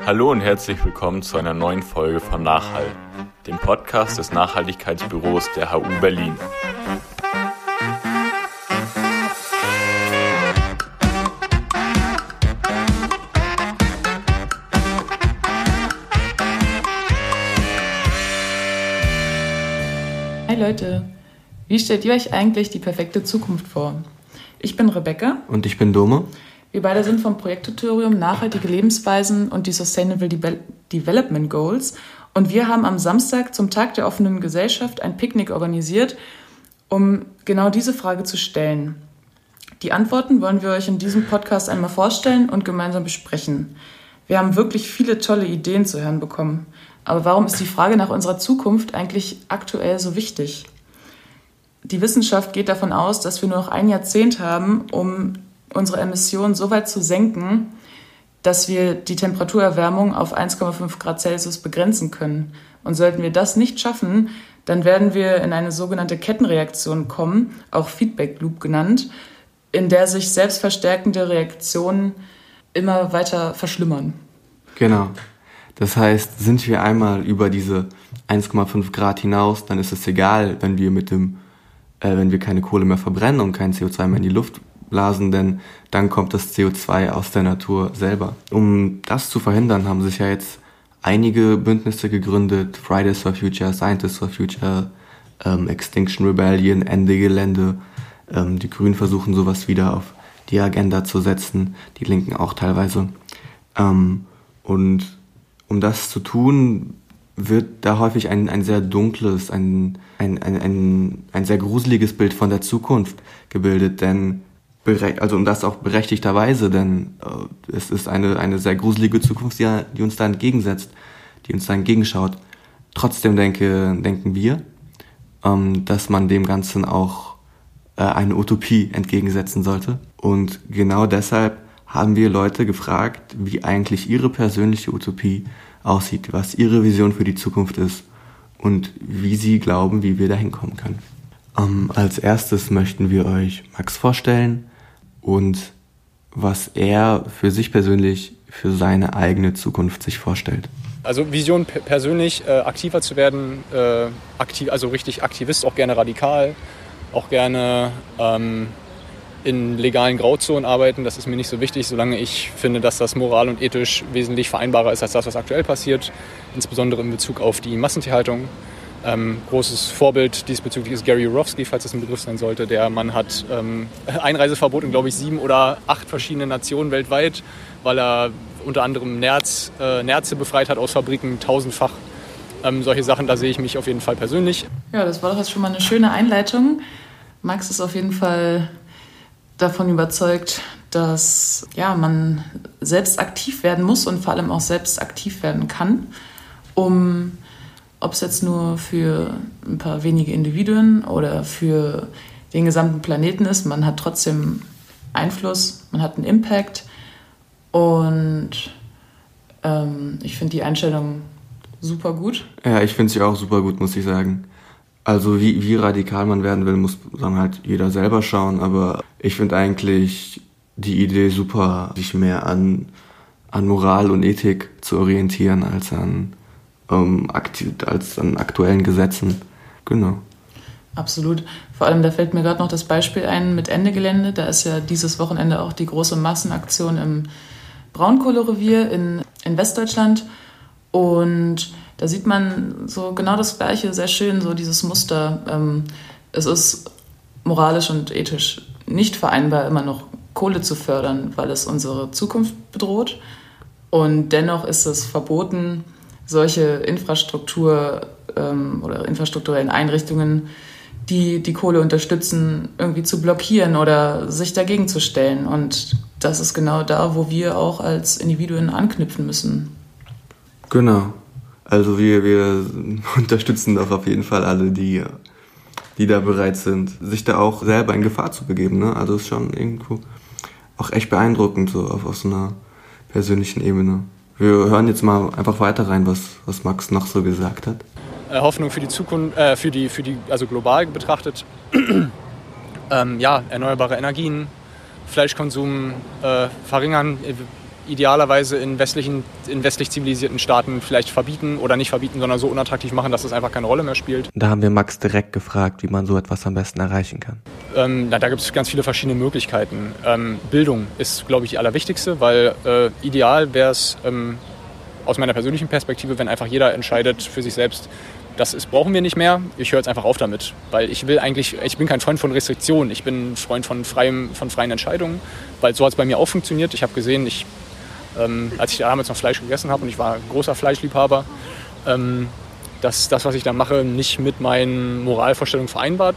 Hallo und herzlich willkommen zu einer neuen Folge von Nachhall, dem Podcast des Nachhaltigkeitsbüros der HU Berlin. Hi Leute, wie stellt ihr euch eigentlich die perfekte Zukunft vor? Ich bin Rebecca. Und ich bin Dome. Wir beide sind vom Projekttutorium Nachhaltige Lebensweisen und die Sustainable De Development Goals. Und wir haben am Samstag zum Tag der offenen Gesellschaft ein Picknick organisiert, um genau diese Frage zu stellen. Die Antworten wollen wir euch in diesem Podcast einmal vorstellen und gemeinsam besprechen. Wir haben wirklich viele tolle Ideen zu hören bekommen. Aber warum ist die Frage nach unserer Zukunft eigentlich aktuell so wichtig? Die Wissenschaft geht davon aus, dass wir nur noch ein Jahrzehnt haben, um unsere Emissionen so weit zu senken, dass wir die Temperaturerwärmung auf 1,5 Grad Celsius begrenzen können. Und sollten wir das nicht schaffen, dann werden wir in eine sogenannte Kettenreaktion kommen, auch Feedback Loop genannt, in der sich selbstverstärkende Reaktionen immer weiter verschlimmern. Genau. Das heißt, sind wir einmal über diese 1,5 Grad hinaus, dann ist es egal, wenn wir mit dem, äh, wenn wir keine Kohle mehr verbrennen und kein CO2 mehr in die Luft blasen, denn dann kommt das CO2 aus der Natur selber. Um das zu verhindern, haben sich ja jetzt einige Bündnisse gegründet, Fridays for Future, Scientists for Future, ähm, Extinction Rebellion, Ende Gelände. Ähm, die Grünen versuchen sowas wieder auf die Agenda zu setzen, die Linken auch teilweise. Ähm, und um das zu tun, wird da häufig ein, ein sehr dunkles, ein, ein, ein, ein sehr gruseliges Bild von der Zukunft gebildet, denn also und das auch berechtigterweise, denn äh, es ist eine, eine sehr gruselige Zukunft, die, die uns da entgegensetzt, die uns da entgegenschaut. Trotzdem denke, denken wir, ähm, dass man dem Ganzen auch äh, eine Utopie entgegensetzen sollte. Und genau deshalb haben wir Leute gefragt, wie eigentlich ihre persönliche Utopie aussieht, was ihre Vision für die Zukunft ist und wie sie glauben, wie wir dahin kommen können. Ähm, als erstes möchten wir euch Max vorstellen und was er für sich persönlich für seine eigene Zukunft sich vorstellt. Also Vision persönlich äh, aktiver zu werden, äh, aktiv, also richtig Aktivist, auch gerne radikal, auch gerne ähm, in legalen Grauzonen arbeiten. Das ist mir nicht so wichtig, solange ich finde, dass das moral und ethisch wesentlich vereinbarer ist als das, was aktuell passiert, insbesondere in Bezug auf die Massentierhaltung. Ähm, großes Vorbild diesbezüglich ist Gary Yourofsky, falls das ein Begriff sein sollte. Der Mann hat ähm, Einreiseverbot in, glaube ich, sieben oder acht verschiedenen Nationen weltweit, weil er unter anderem Nerz, äh, Nerze befreit hat aus Fabriken, tausendfach. Ähm, solche Sachen, da sehe ich mich auf jeden Fall persönlich. Ja, das war doch jetzt schon mal eine schöne Einleitung. Max ist auf jeden Fall davon überzeugt, dass ja, man selbst aktiv werden muss und vor allem auch selbst aktiv werden kann, um, ob es jetzt nur für ein paar wenige Individuen oder für den gesamten Planeten ist, man hat trotzdem Einfluss, man hat einen Impact und ähm, ich finde die Einstellung super gut. Ja, ich finde sie auch super gut, muss ich sagen. Also wie, wie radikal man werden will, muss dann halt jeder selber schauen. Aber ich finde eigentlich die Idee super, sich mehr an, an Moral und Ethik zu orientieren als an, ähm, als an aktuellen Gesetzen. Genau. Absolut. Vor allem, da fällt mir gerade noch das Beispiel ein mit Ende Gelände. Da ist ja dieses Wochenende auch die große Massenaktion im Braunkohlerevier in, in Westdeutschland. Und da sieht man so genau das Gleiche, sehr schön, so dieses Muster. Ähm, es ist moralisch und ethisch nicht vereinbar, immer noch Kohle zu fördern, weil es unsere Zukunft bedroht. Und dennoch ist es verboten, solche Infrastruktur ähm, oder infrastrukturellen Einrichtungen, die die Kohle unterstützen, irgendwie zu blockieren oder sich dagegen zu stellen. Und das ist genau da, wo wir auch als Individuen anknüpfen müssen. Genau. Also wir, wir unterstützen doch auf jeden Fall alle, die, die da bereit sind, sich da auch selber in Gefahr zu begeben. Ne? Also ist schon irgendwo auch echt beeindruckend, so auf, auf so einer persönlichen Ebene. Wir hören jetzt mal einfach weiter rein, was, was Max noch so gesagt hat. Äh, Hoffnung für die Zukunft, äh, für die, für die, also global betrachtet, ähm, ja, erneuerbare Energien, Fleischkonsum äh, verringern. Idealerweise in, westlichen, in westlich zivilisierten Staaten vielleicht verbieten oder nicht verbieten, sondern so unattraktiv machen, dass es einfach keine Rolle mehr spielt. Da haben wir Max direkt gefragt, wie man so etwas am besten erreichen kann. Ähm, na, da gibt es ganz viele verschiedene Möglichkeiten. Ähm, Bildung ist, glaube ich, die allerwichtigste, weil äh, ideal wäre es ähm, aus meiner persönlichen Perspektive, wenn einfach jeder entscheidet für sich selbst, das ist, brauchen wir nicht mehr. Ich höre jetzt einfach auf damit, weil ich will eigentlich, ich bin kein Freund von Restriktionen. Ich bin ein Freund von, freiem, von freien Entscheidungen, weil so hat es bei mir auch funktioniert. Ich habe gesehen, ich, ähm, als ich damals noch Fleisch gegessen habe und ich war ein großer Fleischliebhaber, ähm, dass das, was ich da mache, nicht mit meinen Moralvorstellungen vereinbart,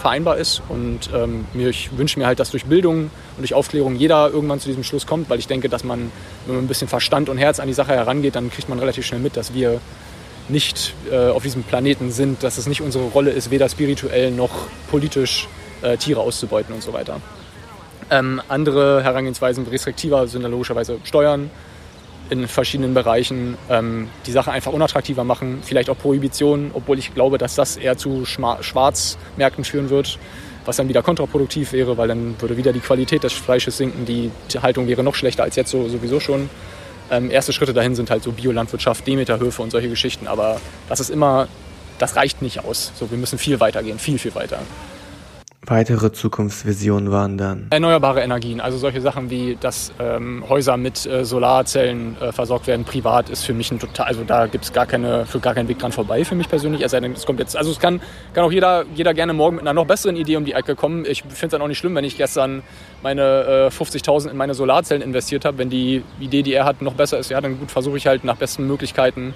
vereinbar ist. Und ähm, mir, ich wünsche mir halt, dass durch Bildung und durch Aufklärung jeder irgendwann zu diesem Schluss kommt, weil ich denke, dass man, wenn man ein bisschen Verstand und Herz an die Sache herangeht, dann kriegt man relativ schnell mit, dass wir nicht äh, auf diesem Planeten sind, dass es nicht unsere Rolle ist, weder spirituell noch politisch äh, Tiere auszubeuten und so weiter. Ähm, andere Herangehensweisen restriktiver sind dann logischerweise Steuern in verschiedenen Bereichen, ähm, die Sache einfach unattraktiver machen, vielleicht auch Prohibition, obwohl ich glaube, dass das eher zu Schwarzmärkten führen wird, was dann wieder kontraproduktiv wäre, weil dann würde wieder die Qualität des Fleisches sinken, die Haltung wäre noch schlechter als jetzt so, sowieso schon. Ähm, erste Schritte dahin sind halt so Biolandwirtschaft, Demeterhöfe und solche Geschichten. Aber das ist immer, das reicht nicht aus. So, wir müssen viel weiter gehen, viel, viel weiter. Weitere Zukunftsvisionen waren dann erneuerbare Energien, also solche Sachen wie, dass ähm, Häuser mit äh, Solarzellen äh, versorgt werden, privat, ist für mich ein total, also da gibt es gar keine, für gar keinen Weg dran vorbei für mich persönlich. Also es kommt jetzt, also es kann, kann auch jeder, jeder gerne morgen mit einer noch besseren Idee um die Ecke kommen. Ich finde es dann auch nicht schlimm, wenn ich gestern meine äh, 50.000 in meine Solarzellen investiert habe. Wenn die Idee, die er hat, noch besser ist, ja, dann gut versuche ich halt nach besten Möglichkeiten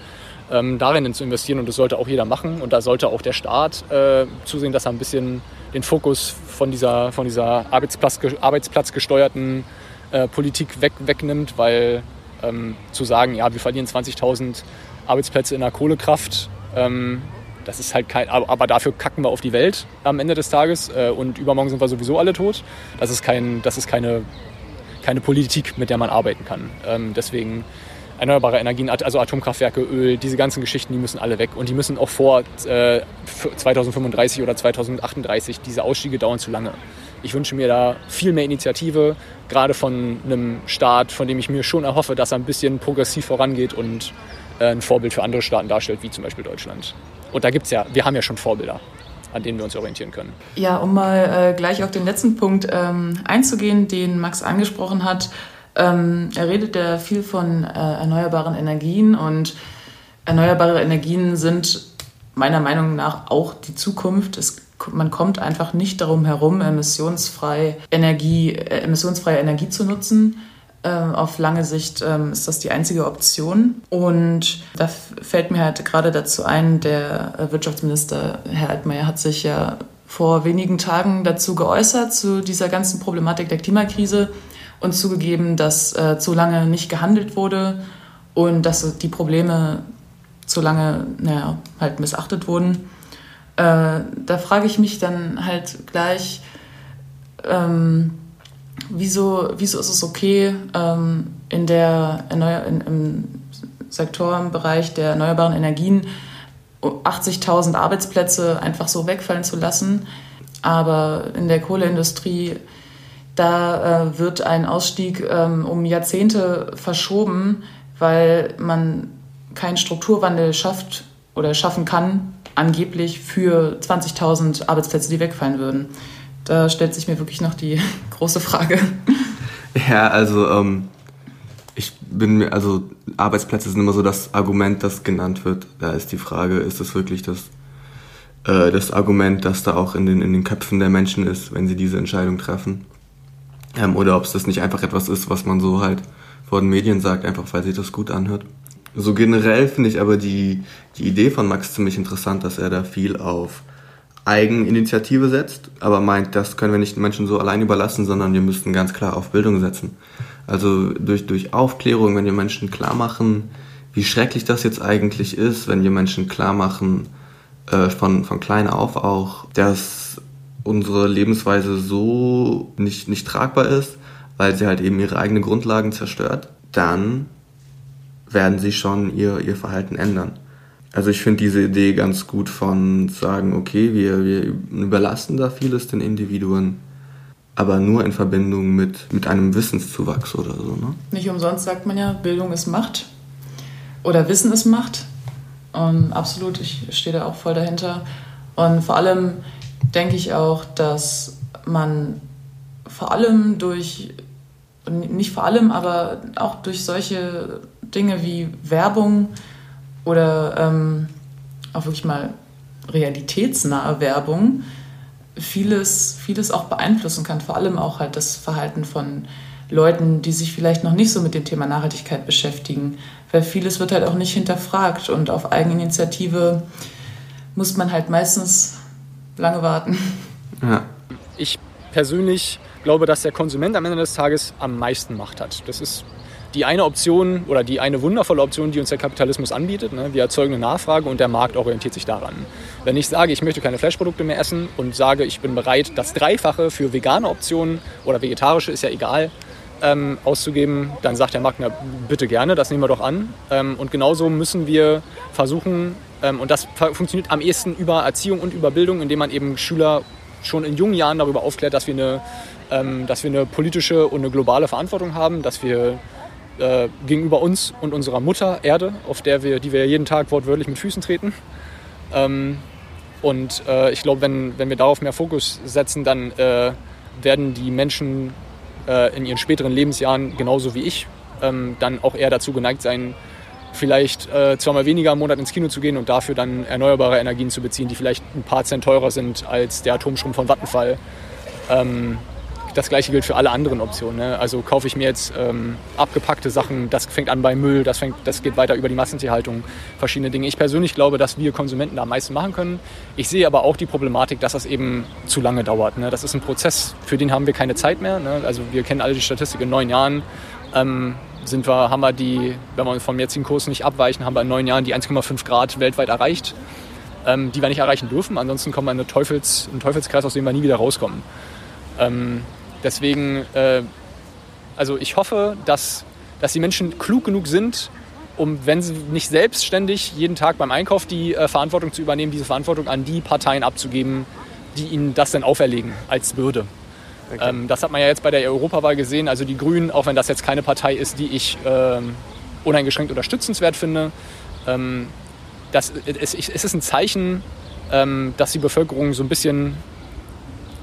ähm, darin zu investieren und das sollte auch jeder machen und da sollte auch der Staat äh, zusehen, dass er ein bisschen den Fokus von dieser, von dieser Arbeitsplatz, arbeitsplatzgesteuerten äh, Politik weg, wegnimmt, weil ähm, zu sagen, ja, wir verlieren 20.000 Arbeitsplätze in der Kohlekraft, ähm, das ist halt kein, aber dafür kacken wir auf die Welt am Ende des Tages äh, und übermorgen sind wir sowieso alle tot. Das ist, kein, das ist keine, keine Politik, mit der man arbeiten kann. Ähm, deswegen erneuerbare Energien, also Atomkraftwerke, Öl, diese ganzen Geschichten, die müssen alle weg. Und die müssen auch vor äh, 2035 oder 2038, diese Ausstiege dauern zu lange. Ich wünsche mir da viel mehr Initiative, gerade von einem Staat, von dem ich mir schon erhoffe, dass er ein bisschen progressiv vorangeht und äh, ein Vorbild für andere Staaten darstellt, wie zum Beispiel Deutschland. Und da gibt es ja, wir haben ja schon Vorbilder an denen wir uns orientieren können. Ja, um mal äh, gleich auf den letzten Punkt ähm, einzugehen, den Max angesprochen hat, ähm, er redet ja viel von äh, erneuerbaren Energien und erneuerbare Energien sind meiner Meinung nach auch die Zukunft. Es, man kommt einfach nicht darum herum, emissionsfrei Energie, äh, emissionsfreie Energie zu nutzen. Äh, auf lange Sicht ähm, ist das die einzige Option. Und da fällt mir halt gerade dazu ein, der äh, Wirtschaftsminister Herr Altmaier hat sich ja vor wenigen Tagen dazu geäußert, zu dieser ganzen Problematik der Klimakrise und zugegeben, dass äh, zu lange nicht gehandelt wurde und dass die Probleme zu lange naja, halt missachtet wurden. Äh, da frage ich mich dann halt gleich, ähm, wieso, wieso ist es okay, ähm, in der Erneuer in, im Sektorbereich der erneuerbaren Energien 80.000 Arbeitsplätze einfach so wegfallen zu lassen, aber in der Kohleindustrie da äh, wird ein Ausstieg ähm, um Jahrzehnte verschoben, weil man keinen Strukturwandel schafft oder schaffen kann, angeblich für 20.000 Arbeitsplätze, die wegfallen würden. Da stellt sich mir wirklich noch die große Frage. Ja, also ähm, ich bin mir, also Arbeitsplätze sind immer so das Argument, das genannt wird. Da ist die Frage, ist das wirklich das, äh, das Argument, das da auch in den, in den Köpfen der Menschen ist, wenn sie diese Entscheidung treffen? Ähm, oder ob es das nicht einfach etwas ist, was man so halt vor den Medien sagt, einfach weil sich das gut anhört. So generell finde ich aber die, die Idee von Max ziemlich interessant, dass er da viel auf Eigeninitiative setzt, aber meint, das können wir nicht Menschen so allein überlassen, sondern wir müssten ganz klar auf Bildung setzen. Also durch, durch Aufklärung, wenn wir Menschen klar machen, wie schrecklich das jetzt eigentlich ist, wenn wir Menschen klar machen, äh, von, von klein auf auch, dass unsere Lebensweise so nicht, nicht tragbar ist, weil sie halt eben ihre eigenen Grundlagen zerstört, dann werden sie schon ihr, ihr Verhalten ändern. Also ich finde diese Idee ganz gut von sagen, okay, wir, wir überlassen da vieles den Individuen, aber nur in Verbindung mit, mit einem Wissenszuwachs oder so. Ne? Nicht umsonst sagt man ja, Bildung ist Macht oder Wissen ist Macht. Und absolut, ich stehe da auch voll dahinter. Und vor allem denke ich auch, dass man vor allem durch, nicht vor allem, aber auch durch solche Dinge wie Werbung oder ähm, auch wirklich mal realitätsnahe Werbung vieles, vieles auch beeinflussen kann. Vor allem auch halt das Verhalten von Leuten, die sich vielleicht noch nicht so mit dem Thema Nachhaltigkeit beschäftigen. Weil vieles wird halt auch nicht hinterfragt und auf Eigeninitiative muss man halt meistens lange warten. Ja. Ich persönlich glaube, dass der Konsument am Ende des Tages am meisten Macht hat. Das ist die eine Option oder die eine wundervolle Option, die uns der Kapitalismus anbietet. Ne? Wir erzeugen eine Nachfrage und der Markt orientiert sich daran. Wenn ich sage, ich möchte keine Fleischprodukte mehr essen und sage, ich bin bereit, das Dreifache für vegane Optionen oder vegetarische, ist ja egal, ähm, auszugeben, dann sagt der Markt, na, bitte gerne, das nehmen wir doch an. Ähm, und genauso müssen wir versuchen, und das funktioniert am ehesten über Erziehung und über Bildung, indem man eben Schüler schon in jungen Jahren darüber aufklärt, dass wir eine, ähm, dass wir eine politische und eine globale Verantwortung haben, dass wir äh, gegenüber uns und unserer Mutter Erde, auf der wir, die wir jeden Tag wortwörtlich mit Füßen treten. Ähm, und äh, ich glaube, wenn, wenn wir darauf mehr Fokus setzen, dann äh, werden die Menschen äh, in ihren späteren Lebensjahren, genauso wie ich, ähm, dann auch eher dazu geneigt sein, vielleicht äh, zweimal weniger im Monat ins Kino zu gehen und dafür dann erneuerbare Energien zu beziehen, die vielleicht ein paar Cent teurer sind als der Atomstrom von Vattenfall. Ähm, das gleiche gilt für alle anderen Optionen. Ne? Also kaufe ich mir jetzt ähm, abgepackte Sachen, das fängt an bei Müll, das, fängt, das geht weiter über die Massentierhaltung, verschiedene Dinge. Ich persönlich glaube, dass wir Konsumenten da am meisten machen können. Ich sehe aber auch die Problematik, dass das eben zu lange dauert. Ne? Das ist ein Prozess, für den haben wir keine Zeit mehr. Ne? Also wir kennen alle die Statistik in neun Jahren. Ähm, sind wir, haben wir die, wenn wir vom jetzigen Kurs nicht abweichen, haben wir in neun Jahren die 1,5 Grad weltweit erreicht, ähm, die wir nicht erreichen dürfen. Ansonsten kommen wir in eine Teufels, einen Teufelskreis, aus dem wir nie wieder rauskommen. Ähm, deswegen, äh, also ich hoffe, dass, dass die Menschen klug genug sind, um, wenn sie nicht selbstständig jeden Tag beim Einkauf die äh, Verantwortung zu übernehmen, diese Verantwortung an die Parteien abzugeben, die ihnen das dann auferlegen als Bürde. Okay. Ähm, das hat man ja jetzt bei der Europawahl gesehen. Also die Grünen, auch wenn das jetzt keine Partei ist, die ich ähm, uneingeschränkt unterstützenswert finde, ähm, das, es, es, ist ein Zeichen, ähm, dass die Bevölkerung so ein bisschen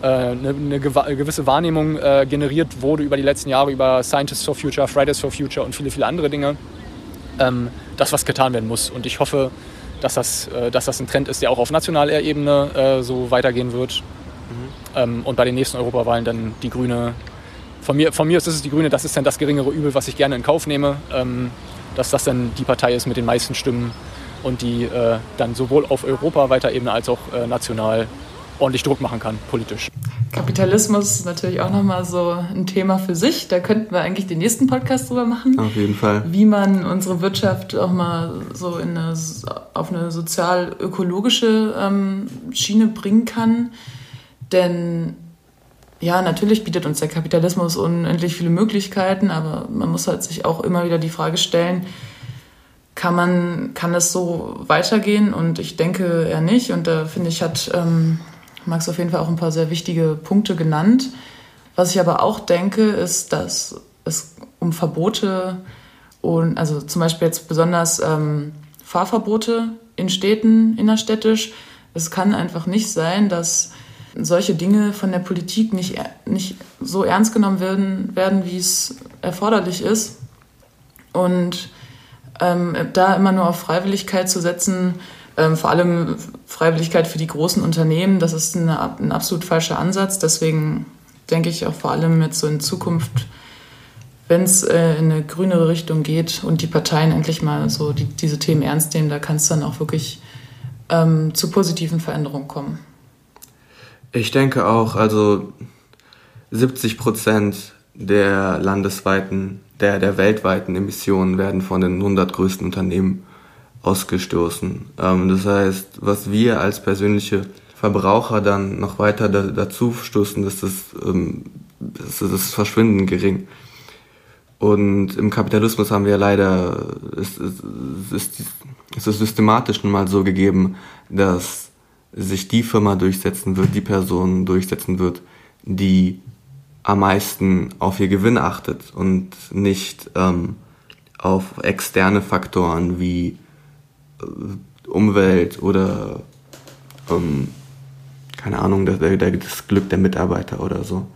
äh, eine, eine, gewisse Wahrnehmung äh, generiert wurde über die letzten Jahre, über Scientists for Future, Fridays for Future und viele, viele andere Dinge, ähm, dass was getan werden muss. Und ich hoffe, dass das, äh, dass das ein Trend ist, der auch auf nationaler Ebene äh, so weitergehen wird ähm, und bei den nächsten Europawahlen dann die Grüne. Von mir, von mir ist es die Grüne, das ist dann das geringere Übel, was ich gerne in Kauf nehme, ähm, dass das dann die Partei ist mit den meisten Stimmen und die äh, dann sowohl auf europaweiter Ebene als auch äh, national ordentlich Druck machen kann, politisch. Kapitalismus ist natürlich auch nochmal so ein Thema für sich. Da könnten wir eigentlich den nächsten Podcast drüber machen. Auf jeden Fall. Wie man unsere Wirtschaft auch mal so in eine, auf eine sozial-ökologische ähm, Schiene bringen kann. Denn ja, natürlich bietet uns der Kapitalismus unendlich viele Möglichkeiten, aber man muss halt sich auch immer wieder die Frage stellen, kann man, kann es so weitergehen? Und ich denke eher nicht. Und da finde ich, hat ähm, Max auf jeden Fall auch ein paar sehr wichtige Punkte genannt. Was ich aber auch denke, ist, dass es um Verbote und also zum Beispiel jetzt besonders ähm, Fahrverbote in Städten, innerstädtisch, es kann einfach nicht sein, dass solche Dinge von der Politik nicht, nicht so ernst genommen werden, werden, wie es erforderlich ist. Und ähm, da immer nur auf Freiwilligkeit zu setzen, ähm, vor allem Freiwilligkeit für die großen Unternehmen, das ist eine, ein absolut falscher Ansatz. Deswegen denke ich auch vor allem jetzt so in Zukunft, wenn es äh, in eine grünere Richtung geht und die Parteien endlich mal so die, diese Themen ernst nehmen, da kann es dann auch wirklich ähm, zu positiven Veränderungen kommen. Ich denke auch, also 70 Prozent der landesweiten, der, der weltweiten Emissionen werden von den 100 größten Unternehmen ausgestoßen. Ähm, das heißt, was wir als persönliche Verbraucher dann noch weiter da, dazu stoßen, ist das, ähm, das, ist verschwindend gering. Und im Kapitalismus haben wir leider, es, es, es, es ist systematisch nun mal so gegeben, dass sich die Firma durchsetzen wird, die Person durchsetzen wird, die am meisten auf ihr Gewinn achtet und nicht ähm, auf externe Faktoren wie äh, Umwelt oder ähm, keine Ahnung, das, das, Glück der Mitarbeiter oder so.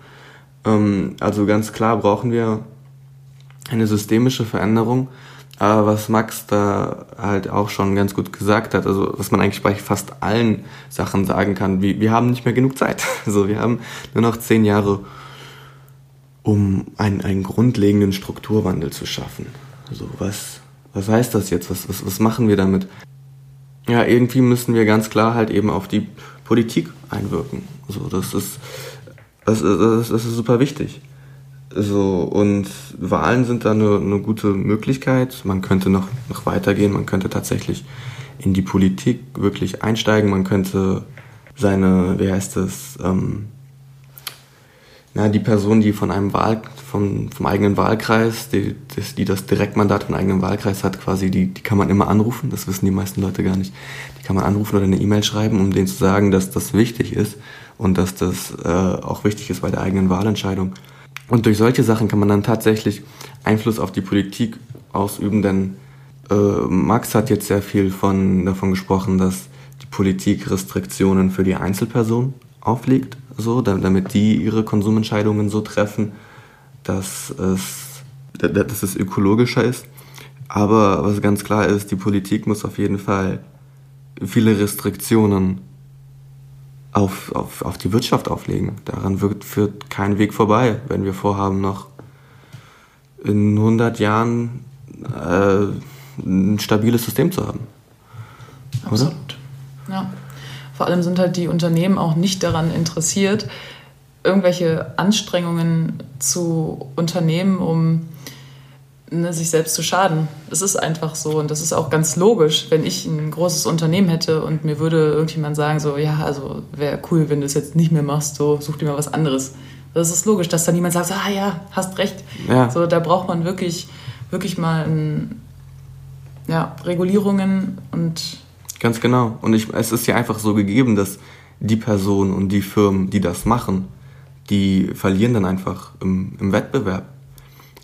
Ähm, also ganz klar brauchen wir eine systemische Veränderung. Aber was Max da halt auch schon ganz gut gesagt hat, also was man eigentlich bei fast allen Sachen sagen kann, wir, wir haben nicht mehr genug Zeit. Also wir haben nur noch zehn Jahre, um einen, einen grundlegenden Strukturwandel zu schaffen. Also was, was heißt das jetzt? Was, was, was machen wir damit? Ja, irgendwie müssen wir ganz klar halt eben auf die Politik einwirken. Also das ist, das, das, das ist super wichtig. So, und Wahlen sind da eine, eine gute Möglichkeit. Man könnte noch, noch weitergehen, man könnte tatsächlich in die Politik wirklich einsteigen, man könnte seine, wie heißt es, ähm, na, die Person, die von einem Wahl, vom, vom eigenen Wahlkreis, die, die das Direktmandat vom eigenen Wahlkreis hat, quasi, die, die kann man immer anrufen, das wissen die meisten Leute gar nicht. Die kann man anrufen oder eine E-Mail schreiben, um denen zu sagen, dass das wichtig ist und dass das äh, auch wichtig ist bei der eigenen Wahlentscheidung. Und durch solche Sachen kann man dann tatsächlich Einfluss auf die Politik ausüben, denn äh, Max hat jetzt sehr viel von, davon gesprochen, dass die Politik Restriktionen für die Einzelperson auflegt, so, damit die ihre Konsumentscheidungen so treffen, dass es, dass es ökologischer ist. Aber was ganz klar ist, die Politik muss auf jeden Fall viele Restriktionen auf, auf, auf die Wirtschaft auflegen. Daran wird, führt kein Weg vorbei, wenn wir vorhaben, noch in 100 Jahren äh, ein stabiles System zu haben. Absolut. Oder? Ja. Vor allem sind halt die Unternehmen auch nicht daran interessiert, irgendwelche Anstrengungen zu unternehmen, um ne, sich selbst zu schaden. Es ist einfach so und das ist auch ganz logisch, wenn ich ein großes Unternehmen hätte und mir würde irgendjemand sagen, so, ja, also wäre cool, wenn du es jetzt nicht mehr machst, so such dir mal was anderes. Das ist logisch, dass dann niemand sagt, so, ah ja, hast recht. Ja. So, da braucht man wirklich, wirklich mal ein, ja, Regulierungen und. Ganz genau. Und ich, es ist ja einfach so gegeben, dass die Personen und die Firmen, die das machen, die verlieren dann einfach im, im Wettbewerb.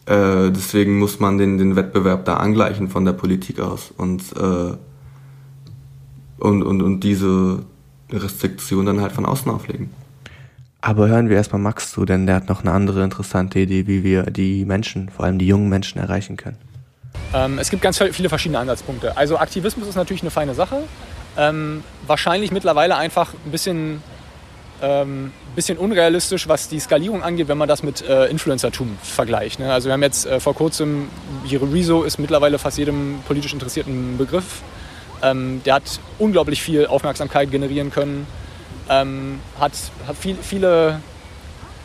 Äh, deswegen muss man den, den Wettbewerb da angleichen von der Politik aus und, äh, und, und, und diese Restriktion dann halt von außen auflegen. Aber hören wir erstmal Max zu, denn der hat noch eine andere interessante Idee, wie wir die Menschen, vor allem die jungen Menschen, erreichen können. Ähm, es gibt ganz viele verschiedene Ansatzpunkte. Also Aktivismus ist natürlich eine feine Sache. Ähm, wahrscheinlich mittlerweile einfach ein bisschen ähm, bisschen unrealistisch, was die Skalierung angeht, wenn man das mit äh, Influencertum vergleicht. Ne? Also wir haben jetzt äh, vor kurzem, Rezo ist mittlerweile fast jedem politisch Interessierten Begriff. Ähm, der hat unglaublich viel Aufmerksamkeit generieren können, ähm, hat, hat viel, viele,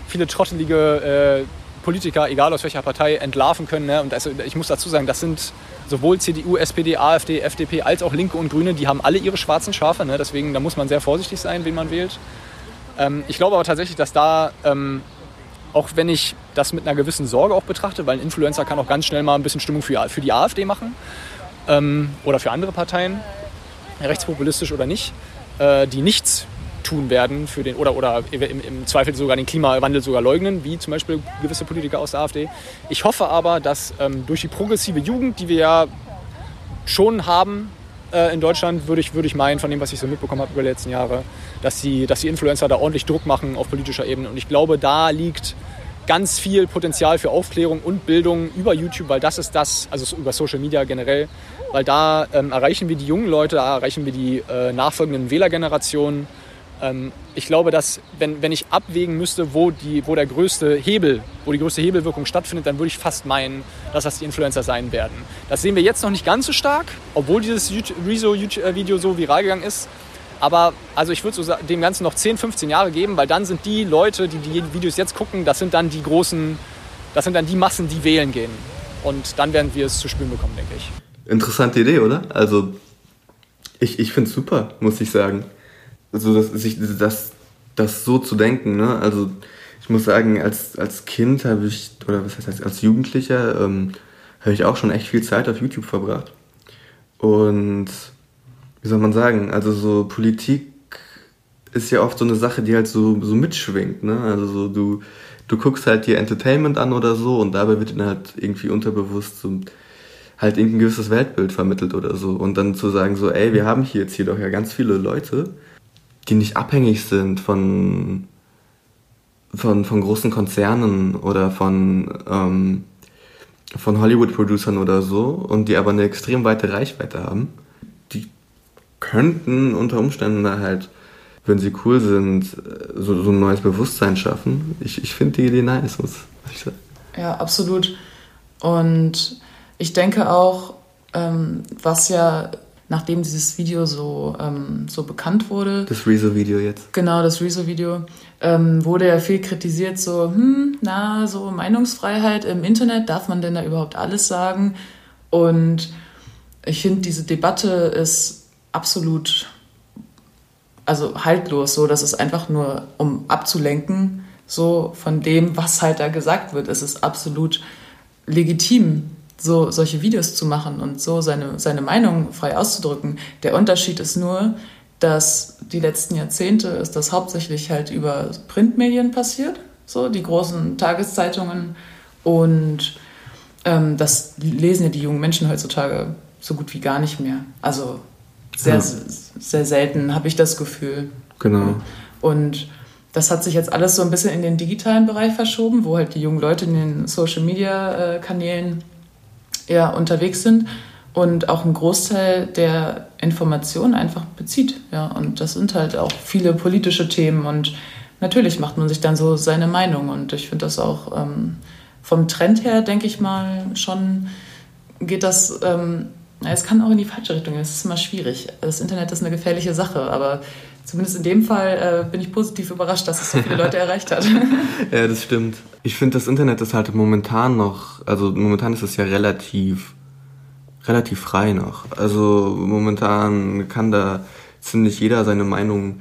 viele trottelige äh, Politiker, egal aus welcher Partei, entlarven können. Ne? Und also, ich muss dazu sagen, das sind sowohl CDU, SPD, AfD, FDP als auch Linke und Grüne, die haben alle ihre schwarzen Schafe. Ne? Deswegen, da muss man sehr vorsichtig sein, wen man wählt. Ähm, ich glaube aber tatsächlich, dass da, ähm, auch wenn ich das mit einer gewissen Sorge auch betrachte, weil ein Influencer kann auch ganz schnell mal ein bisschen Stimmung für, für die AfD machen ähm, oder für andere Parteien, rechtspopulistisch oder nicht, äh, die nichts tun werden für den oder, oder im, im, Zweifel sogar den Klimawandel sogar leugnen, wie zum Beispiel gewisse Politiker aus der AfD. Ich hoffe aber, dass ähm, durch die progressive Jugend, die wir ja schon haben, äh, in Deutschland, würde ich, würde ich meinen, von dem, was ich so mitbekommen habe über die letzten Jahre, dass die, dass die Influencer da ordentlich Druck machen auf politischer Ebene. Und ich glaube, da liegt ganz viel Potenzial für Aufklärung und Bildung über YouTube, weil das ist das, also über Social Media generell, weil da ähm, erreichen wir die jungen Leute, da erreichen wir die äh, nachfolgenden Wählergenerationen ich glaube, dass wenn, wenn ich abwägen müsste, wo, die, wo der größte Hebel, wo die größte Hebelwirkung stattfindet, dann würde ich fast meinen, dass das die Influencer sein werden. Das sehen wir jetzt noch nicht ganz so stark, obwohl dieses Rezo-Video so viral gegangen ist. Aber also ich würde so dem Ganzen noch 10, 15 Jahre geben, weil dann sind die Leute, die die Videos jetzt gucken, das sind dann die großen, das sind dann die Massen, die wählen gehen. Und dann werden wir es zu spüren bekommen, denke ich. Interessante Idee, oder? Also ich, ich finde es super, muss ich sagen also das, sich das, das so zu denken, ne? Also ich muss sagen, als, als Kind habe ich, oder was heißt als Jugendlicher, ähm, habe ich auch schon echt viel Zeit auf YouTube verbracht. Und wie soll man sagen, also so Politik ist ja oft so eine Sache, die halt so, so mitschwingt, ne? Also so du, du guckst halt dir Entertainment an oder so und dabei wird dann halt irgendwie unterbewusst so halt irgendein gewisses Weltbild vermittelt oder so. Und dann zu sagen so, ey, wir haben hier jetzt hier doch ja ganz viele Leute, die nicht abhängig sind von, von, von großen Konzernen oder von, ähm, von Hollywood-Producern oder so und die aber eine extrem weite Reichweite haben, die könnten unter Umständen halt, wenn sie cool sind, so, so ein neues Bewusstsein schaffen. Ich, ich finde die Idee nice, muss ich sagen. Ja, absolut. Und ich denke auch, ähm, was ja nachdem dieses Video so, ähm, so bekannt wurde. Das Rezo-Video jetzt. Genau, das Rezo-Video. Ähm, wurde ja viel kritisiert, so, hm, na, so Meinungsfreiheit im Internet, darf man denn da überhaupt alles sagen? Und ich finde, diese Debatte ist absolut, also haltlos, so, das ist einfach nur, um abzulenken, so von dem, was halt da gesagt wird. Es ist absolut legitim, so solche Videos zu machen und so seine, seine Meinung frei auszudrücken. Der Unterschied ist nur, dass die letzten Jahrzehnte ist das hauptsächlich halt über Printmedien passiert, so die großen Tageszeitungen und ähm, das lesen ja die jungen Menschen heutzutage so gut wie gar nicht mehr. Also sehr, ja. sehr selten habe ich das Gefühl. Genau. Und das hat sich jetzt alles so ein bisschen in den digitalen Bereich verschoben, wo halt die jungen Leute in den Social Media äh, Kanälen ja, unterwegs sind und auch einen Großteil der Informationen einfach bezieht. Ja, und das sind halt auch viele politische Themen und natürlich macht man sich dann so seine Meinung und ich finde das auch ähm, vom Trend her, denke ich mal, schon geht das, ähm, es kann auch in die falsche Richtung gehen, es ist immer schwierig. Das Internet ist eine gefährliche Sache, aber zumindest in dem Fall äh, bin ich positiv überrascht, dass es so viele Leute erreicht hat. ja, das stimmt. Ich finde, das Internet ist halt momentan noch, also momentan ist es ja relativ relativ frei noch. Also momentan kann da ziemlich jeder seine Meinung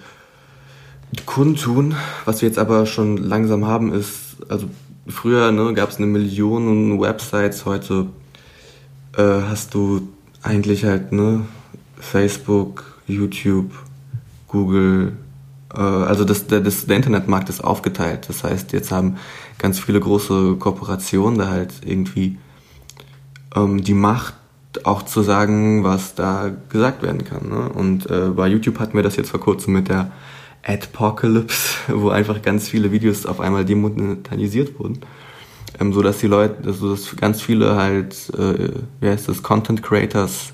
kundtun. Was wir jetzt aber schon langsam haben, ist, also früher ne, gab es eine Million Websites, heute äh, hast du eigentlich halt ne, Facebook, YouTube, Google, äh, also das, das, der Internetmarkt ist aufgeteilt. Das heißt, jetzt haben ganz viele große Kooperationen da halt irgendwie ähm, die Macht, auch zu sagen, was da gesagt werden kann. Ne? Und äh, bei YouTube hatten wir das jetzt vor kurzem mit der Adpocalypse, wo einfach ganz viele Videos auf einmal demonetarisiert wurden. Ähm, so dass die Leute, also dass ganz viele halt, äh, wie heißt das, Content Creators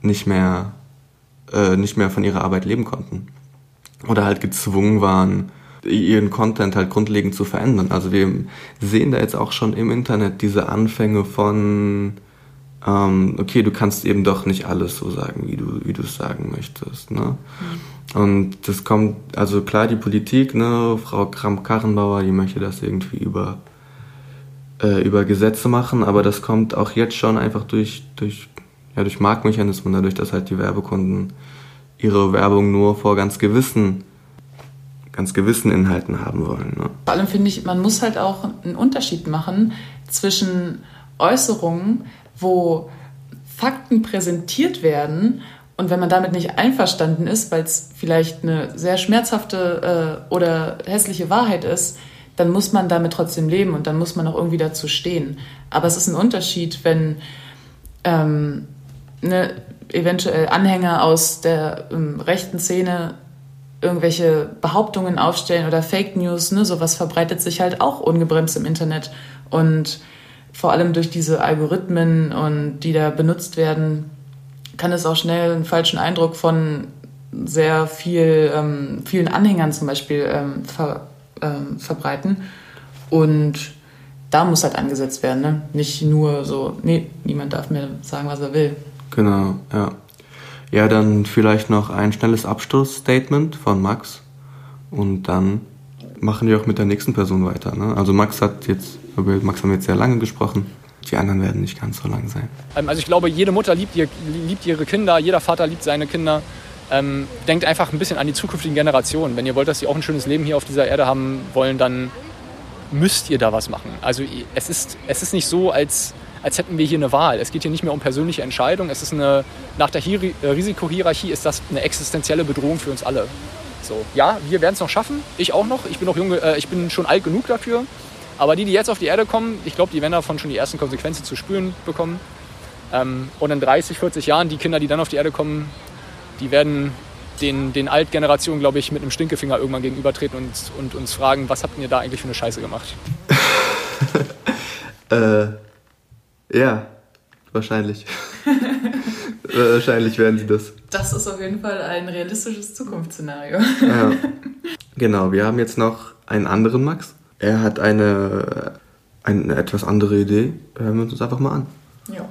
nicht mehr, äh, nicht mehr von ihrer Arbeit leben konnten. Oder halt gezwungen waren, ihren Content halt grundlegend zu verändern. Also wir sehen da jetzt auch schon im Internet diese Anfänge von ähm, okay, du kannst eben doch nicht alles so sagen, wie du wie du es sagen möchtest. Ne? Mhm. Und das kommt, also klar, die Politik, ne, Frau Kramp-Karrenbauer, die möchte das irgendwie über, äh, über Gesetze machen, aber das kommt auch jetzt schon einfach durch, durch, ja, durch Marktmechanismen, dadurch, dass halt die Werbekunden ihre Werbung nur vor ganz gewissen ganz gewissen Inhalten haben wollen. Ne? Vor allem finde ich, man muss halt auch einen Unterschied machen zwischen Äußerungen, wo Fakten präsentiert werden und wenn man damit nicht einverstanden ist, weil es vielleicht eine sehr schmerzhafte äh, oder hässliche Wahrheit ist, dann muss man damit trotzdem leben und dann muss man auch irgendwie dazu stehen. Aber es ist ein Unterschied, wenn ähm, ne, eventuell Anhänger aus der ähm, rechten Szene irgendwelche Behauptungen aufstellen oder Fake News, ne, sowas verbreitet sich halt auch ungebremst im Internet. Und vor allem durch diese Algorithmen und die da benutzt werden, kann es auch schnell einen falschen Eindruck von sehr viel, ähm, vielen Anhängern zum Beispiel ähm, ver, ähm, verbreiten. Und da muss halt angesetzt werden, ne? Nicht nur so, nee, niemand darf mir sagen, was er will. Genau, ja. Ja, dann vielleicht noch ein schnelles Abschlussstatement von Max und dann machen wir auch mit der nächsten Person weiter. Ne? Also Max hat jetzt, über Max haben wir jetzt sehr lange gesprochen. Die anderen werden nicht ganz so lang sein. Ähm, also ich glaube, jede Mutter liebt, ihr, liebt ihre Kinder, jeder Vater liebt seine Kinder. Ähm, denkt einfach ein bisschen an die zukünftigen Generationen. Wenn ihr wollt, dass sie auch ein schönes Leben hier auf dieser Erde haben wollen, dann müsst ihr da was machen. Also es ist, es ist nicht so, als, als hätten wir hier eine Wahl. Es geht hier nicht mehr um persönliche Entscheidungen. Es ist eine, nach der Hier Risikohierarchie ist das eine existenzielle Bedrohung für uns alle. So, ja, wir werden es noch schaffen. Ich auch noch. Ich bin noch jung, äh, ich bin schon alt genug dafür. Aber die, die jetzt auf die Erde kommen, ich glaube, die werden davon schon die ersten Konsequenzen zu spüren bekommen. Ähm, und in 30, 40 Jahren, die Kinder, die dann auf die Erde kommen, die werden den, den Altgenerationen, glaube ich, mit einem Stinkefinger irgendwann gegenübertreten und, und uns fragen, was habt ihr da eigentlich für eine Scheiße gemacht? äh, ja, wahrscheinlich. wahrscheinlich werden sie das. Das ist auf jeden Fall ein realistisches Zukunftsszenario. ja. Genau, wir haben jetzt noch einen anderen Max. Er hat eine, eine etwas andere Idee. Hören wir uns das einfach mal an. Ja.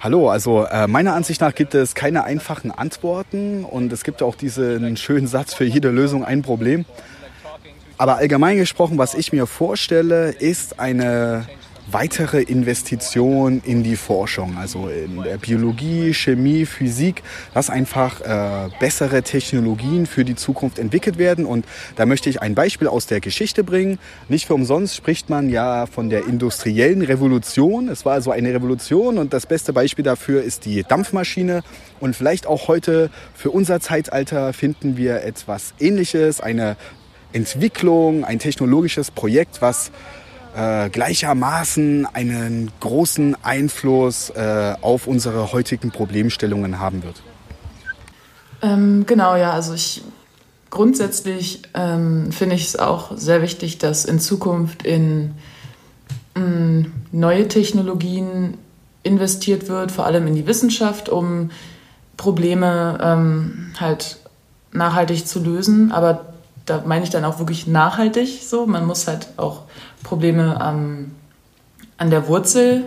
Hallo, also äh, meiner Ansicht nach gibt es keine einfachen Antworten und es gibt auch diesen schönen Satz für jede Lösung ein Problem. Aber allgemein gesprochen, was ich mir vorstelle, ist eine weitere Investition in die Forschung, also in der Biologie, Chemie, Physik, dass einfach äh, bessere Technologien für die Zukunft entwickelt werden. Und da möchte ich ein Beispiel aus der Geschichte bringen. Nicht für umsonst spricht man ja von der industriellen Revolution. Es war also eine Revolution und das beste Beispiel dafür ist die Dampfmaschine. Und vielleicht auch heute für unser Zeitalter finden wir etwas Ähnliches, eine Entwicklung, ein technologisches Projekt, was äh, gleichermaßen einen großen Einfluss äh, auf unsere heutigen Problemstellungen haben wird. Ähm, genau, ja, also ich grundsätzlich ähm, finde ich es auch sehr wichtig, dass in Zukunft in mm, neue Technologien investiert wird, vor allem in die Wissenschaft, um Probleme ähm, halt nachhaltig zu lösen. Aber da meine ich dann auch wirklich nachhaltig so. Man muss halt auch Probleme ähm, an der Wurzel,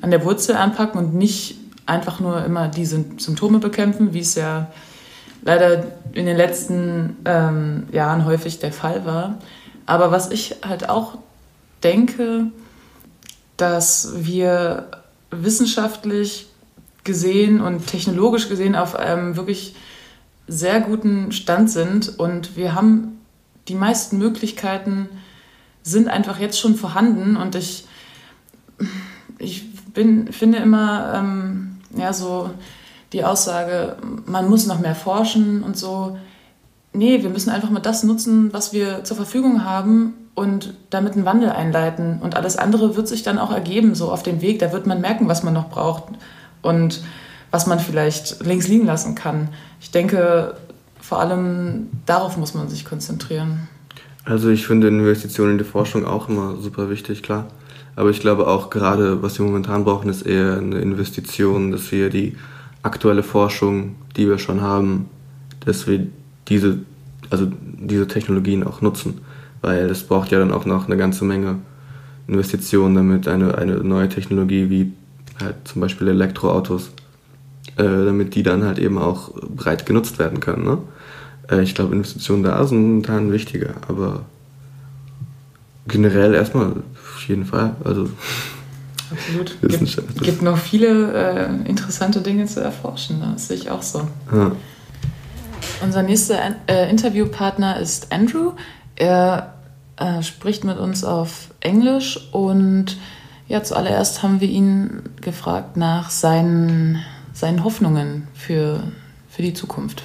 an der Wurzel anpacken und nicht einfach nur immer diese Symptome bekämpfen, wie es ja leider in den letzten ähm, Jahren häufig der Fall war. Aber was ich halt auch denke, dass wir wissenschaftlich gesehen und technologisch gesehen auf einem wirklich sehr guten Stand sind und wir haben die meisten Möglichkeiten, sind einfach jetzt schon vorhanden und ich, ich bin, finde immer ähm, ja, so die Aussage, man muss noch mehr forschen und so. Nee, wir müssen einfach mal das nutzen, was wir zur Verfügung haben und damit einen Wandel einleiten. Und alles andere wird sich dann auch ergeben, so auf dem Weg. Da wird man merken, was man noch braucht und was man vielleicht links liegen lassen kann. Ich denke, vor allem darauf muss man sich konzentrieren. Also ich finde Investitionen in die Forschung auch immer super wichtig, klar. Aber ich glaube auch gerade, was wir momentan brauchen, ist eher eine Investition, dass wir die aktuelle Forschung, die wir schon haben, dass wir diese, also diese Technologien auch nutzen. Weil es braucht ja dann auch noch eine ganze Menge Investitionen, damit eine, eine neue Technologie wie halt zum Beispiel Elektroautos, äh, damit die dann halt eben auch breit genutzt werden können. Ne? Äh, ich glaube, Investitionen da sind momentan wichtiger, aber generell erstmal auf jeden Fall. Also Absolut. Es gibt, gibt noch viele äh, interessante Dinge zu erforschen, das sehe ich auch so. Ja. Unser nächster äh, Interviewpartner ist Andrew. Er äh, spricht mit uns auf Englisch und ja, zuallererst haben wir ihn gefragt nach seinen, seinen Hoffnungen für, für die Zukunft.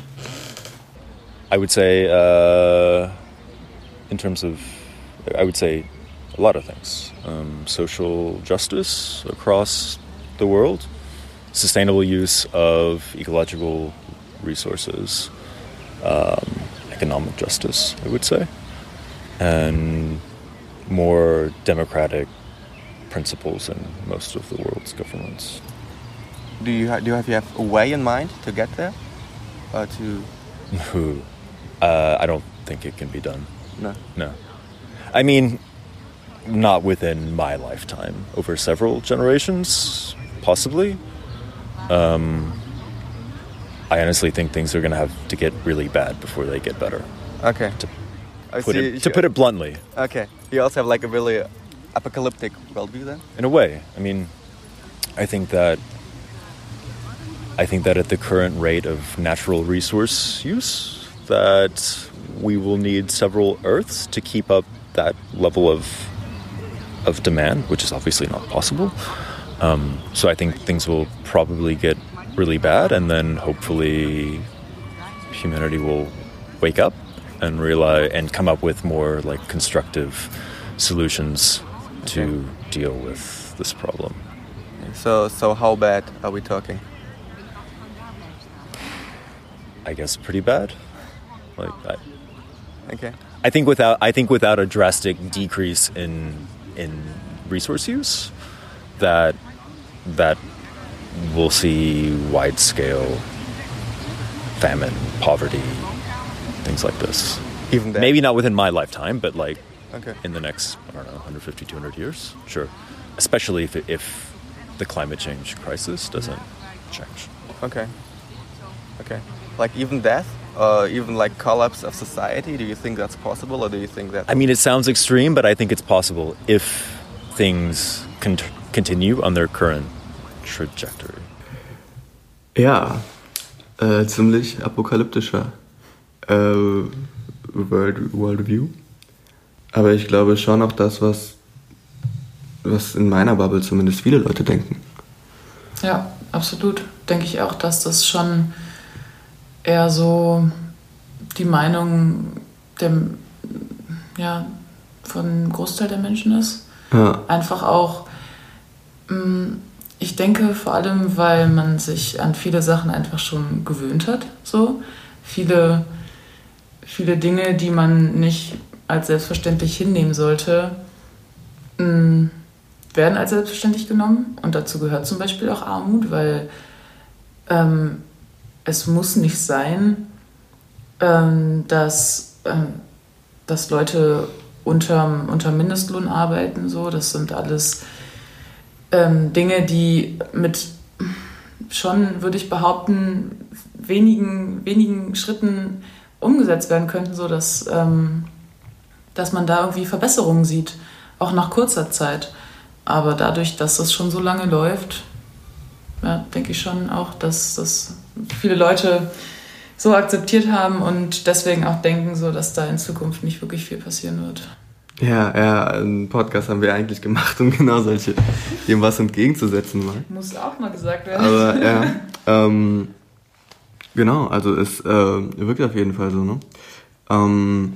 I would say, uh, in terms of, I would say a lot of things. Um, social justice across the world, sustainable use of ecological resources, um, economic justice, I would say, and more democratic principles in most of the world's governments. Do you, ha- do you have, you have a way in mind to get there? Uh, to Uh, I don't think it can be done. No. No. I mean, not within my lifetime. Over several generations, possibly. Um, I honestly think things are going to have to get really bad before they get better. Okay. To put, it, to put it bluntly. Okay. You also have like a really apocalyptic worldview then? In a way. I mean, I think that I think that at the current rate of natural resource use, that we will need several Earths to keep up that level of of demand, which is obviously not possible. Um, so I think things will probably get really bad, and then hopefully humanity will wake up and rely and come up with more like constructive solutions to deal with this problem. So, so how bad are we talking? I guess pretty bad. Like I, Okay. I think without I think without a drastic decrease in in resource use, that that we'll see wide scale famine, poverty, things like this. Even that. Maybe not within my lifetime, but like Okay. in the next I don't know 150 200 years, sure. Especially if it, if the climate change crisis doesn't change. Okay. Okay. Like even death, or even like collapse of society. Do you think that's possible, or do you think that? I mean, it sounds extreme, but I think it's possible if things con- continue on their current trajectory. Ja, äh, ziemlich apokalyptischer äh, World, Worldview. Aber ich glaube schon auch das, was, was in meiner Bubble zumindest viele Leute denken. Ja, absolut. Denke ich auch, dass das schon eher so die Meinung dem, ja, von einem Großteil der Menschen ist. Ja, Einfach auch, mh, ich denke vor allem, weil man sich an viele Sachen einfach schon gewöhnt hat. So viele, viele Dinge, die man nicht als selbstverständlich hinnehmen sollte, mh, werden als selbstverständlich genommen. Und dazu gehört zum Beispiel auch Armut, weil ähm, es muss nicht sein, ähm, dass, ähm, dass Leute unterm, unterm Mindestlohn arbeiten. So. Das sind alles ähm, Dinge, die mit schon, würde ich behaupten, wenigen, wenigen Schritten umgesetzt werden könnten, sodass ähm, dass man da irgendwie Verbesserungen sieht, auch nach kurzer Zeit. Aber dadurch, dass das schon so lange läuft, ja, denke ich schon auch, dass das viele Leute so akzeptiert haben und deswegen auch denken, so, dass da in Zukunft nicht wirklich viel passieren wird. ja, ja, einen Podcast haben wir eigentlich gemacht, um genau solche, dem was entgegenzusetzen mal. Muss auch mal gesagt werden. Aber ja, ähm, genau, also es äh, wirkt auf jeden Fall so, ne? Ähm,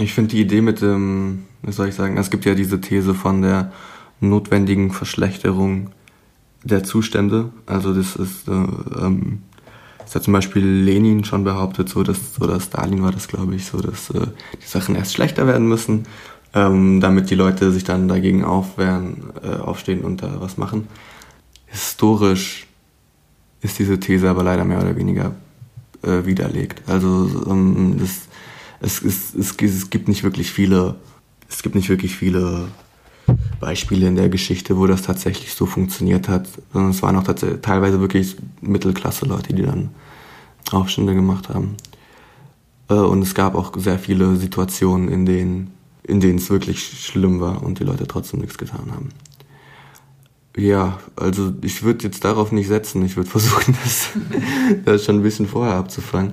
ich finde die Idee mit dem, was soll ich sagen, es gibt ja diese These von der notwendigen Verschlechterung der Zustände. Also das ist, äh, ähm, das hat zum Beispiel Lenin schon behauptet, so dass, oder Stalin war das, glaube ich, so dass äh, die Sachen erst schlechter werden müssen, ähm, damit die Leute sich dann dagegen aufwehren, äh, aufstehen und da was machen. Historisch ist diese These aber leider mehr oder weniger äh, widerlegt. Also ähm, das, es, es, es, es gibt nicht wirklich viele, es gibt nicht wirklich viele Beispiele in der Geschichte, wo das tatsächlich so funktioniert hat, sondern es waren auch teilweise wirklich Mittelklasse-Leute, die dann Aufstände gemacht haben. Äh, Und es gab auch sehr viele Situationen, in denen, in denen es wirklich schlimm war und die Leute trotzdem nichts getan haben. Ja, also ich würde jetzt darauf nicht setzen. Ich würde versuchen, das, das schon ein bisschen vorher abzufangen.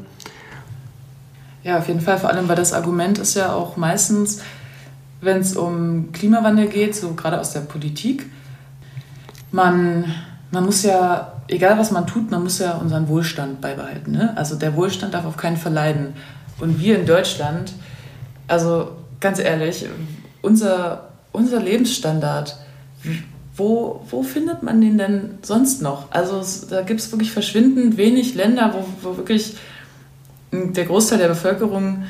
Ja, auf jeden Fall. Vor allem, weil das Argument ist ja auch meistens, wenn es um Klimawandel geht, so gerade aus der Politik, man, man muss ja, egal was man tut, man muss ja unseren Wohlstand beibehalten. Ne? Also der Wohlstand darf auf keinen Fall leiden. Und wir in Deutschland, also ganz ehrlich, unser, unser Lebensstandard, wo, wo findet man den denn sonst noch? Also da gibt es wirklich verschwindend wenig Länder, wo, wo wirklich der Großteil der Bevölkerung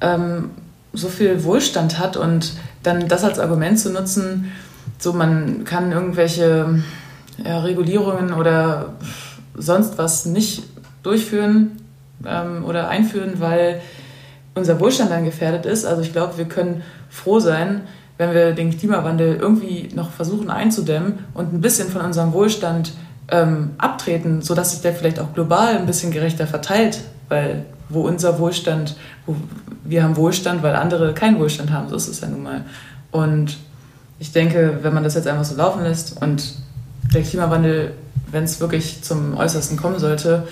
ähm, so viel Wohlstand hat und dann das als Argument zu nutzen, so man kann irgendwelche ja, Regulierungen oder sonst was nicht durchführen ähm, oder einführen, weil unser Wohlstand dann gefährdet ist. Also ich glaube, wir können froh sein, wenn wir den Klimawandel irgendwie noch versuchen einzudämmen und ein bisschen von unserem Wohlstand ähm, abtreten, sodass sich der vielleicht auch global ein bisschen gerechter verteilt, weil wo unser Wohlstand, wo wir haben Wohlstand, weil andere keinen Wohlstand haben, so ist es ja nun mal. Und ich denke, wenn man das jetzt einfach so laufen lässt und der Klimawandel, wenn es wirklich zum Äußersten kommen sollte,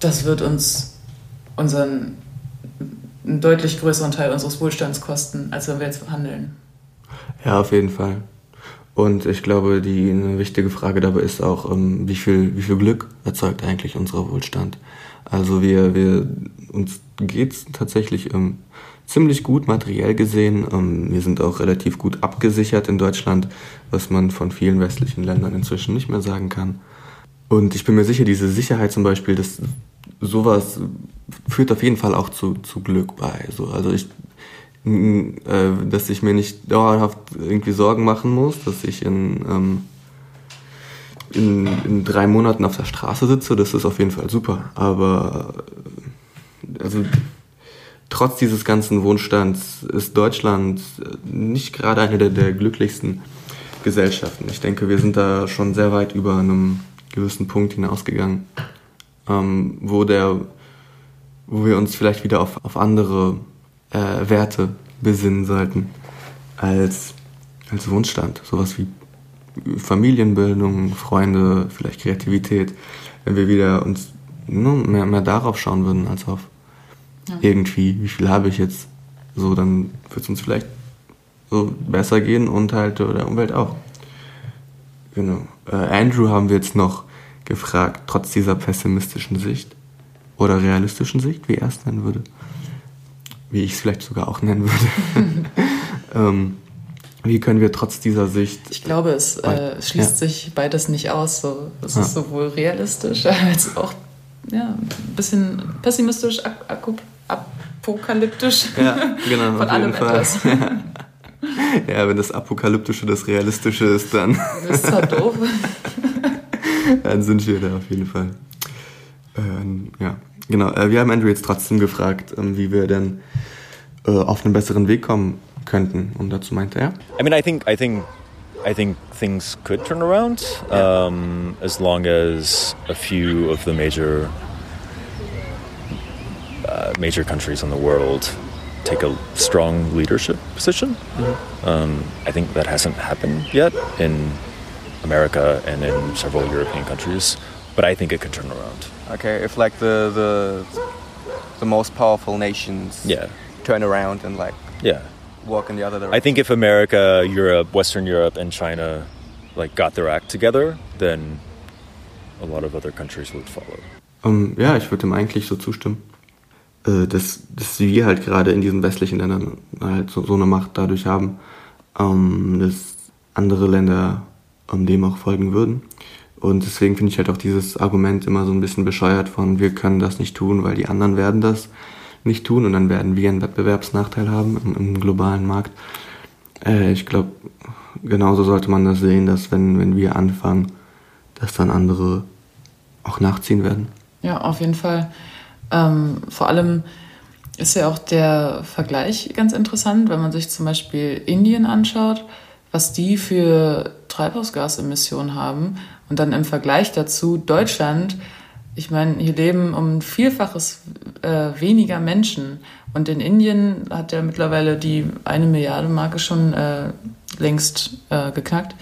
das wird uns unseren einen deutlich größeren Teil unseres Wohlstands kosten, als wenn wir jetzt handeln. Ja, auf jeden Fall. Und ich glaube, die eine wichtige Frage dabei ist auch, ähm, wie viel, wie viel Glück erzeugt eigentlich unser Wohlstand? Also wir, wir uns geht's tatsächlich ähm, ziemlich gut materiell gesehen. Ähm, wir sind auch relativ gut abgesichert in Deutschland, was man von vielen westlichen Ländern inzwischen nicht mehr sagen kann. Und ich bin mir sicher, diese Sicherheit zum Beispiel, das sowas führt auf jeden Fall auch zu, zu Glück bei. So, also ich, äh, dass ich mir nicht dauerhaft irgendwie Sorgen machen muss, dass ich in, ähm, in, in drei Monaten auf der Straße sitze, das ist auf jeden Fall super. Aber also trotz dieses ganzen Wohnstands ist Deutschland nicht gerade eine der, der glücklichsten Gesellschaften. Ich denke, wir sind da schon sehr weit über einem gewissen Punkt hinausgegangen, ähm, wo der, wo wir uns vielleicht wieder auf, auf andere äh, Werte besinnen sollten als, als Wohnstand. Sowas wie Familienbildung, Freunde, vielleicht Kreativität. Wenn wir wieder uns nur mehr, mehr darauf schauen würden, als auf ja. irgendwie, wie viel habe ich jetzt, so, dann wird es uns vielleicht so besser gehen und halt der Umwelt auch. Genau. Äh, Andrew haben wir jetzt noch gefragt, trotz dieser pessimistischen Sicht oder realistischen Sicht, wie er es nennen würde, wie ich es vielleicht sogar auch nennen würde. ähm, wie können wir trotz dieser Sicht. Ich glaube, es äh, schließt ja. sich beides nicht aus. So. Es ja. ist sowohl realistisch als auch ja, ein bisschen pessimistisch, apokalyptisch. Ja, genau. Von allem Fall. etwas. Ja. wenn das Apokalyptische das Realistische ist, dann. Das ist halt doof. dann sind wir da auf jeden Fall. Ähm, ja, genau. Äh, wir haben Andrew jetzt trotzdem gefragt, ähm, wie wir denn äh, auf einen besseren Weg kommen könnten. Und dazu meinte er. I mean, I think, I think I think things could turn around um, as long as a few of the major uh, major countries in the world take a strong leadership position. Mm-hmm. Um, I think that hasn't happened yet in America and in several European countries, but I think it could turn around. Okay, if like the the the most powerful nations yeah. turn around and like yeah walk in the other direction. I think if America, Europe, Western Europe, and China like got their act together, then a lot of other countries would follow. Um, ja, ich würde ihm eigentlich so zustimmen. Äh, dass, dass wir halt gerade in diesen westlichen Ländern halt so, so eine Macht dadurch haben, ähm, dass andere Länder um, dem auch folgen würden. Und deswegen finde ich halt auch dieses Argument immer so ein bisschen bescheuert von, wir können das nicht tun, weil die anderen werden das nicht tun und dann werden wir einen Wettbewerbsnachteil haben im, im globalen Markt. Äh, ich glaube, genauso sollte man das sehen, dass wenn, wenn wir anfangen, dass dann andere auch nachziehen werden. Ja, auf jeden Fall. Ähm, vor allem ist ja auch der Vergleich ganz interessant, wenn man sich zum Beispiel Indien anschaut, was die für Treibhausgasemissionen haben und dann im Vergleich dazu Deutschland ich meine, hier leben um ein Vielfaches äh, weniger Menschen. Und in Indien hat ja mittlerweile die eine Milliarde Marke schon äh, längst äh, geknackt.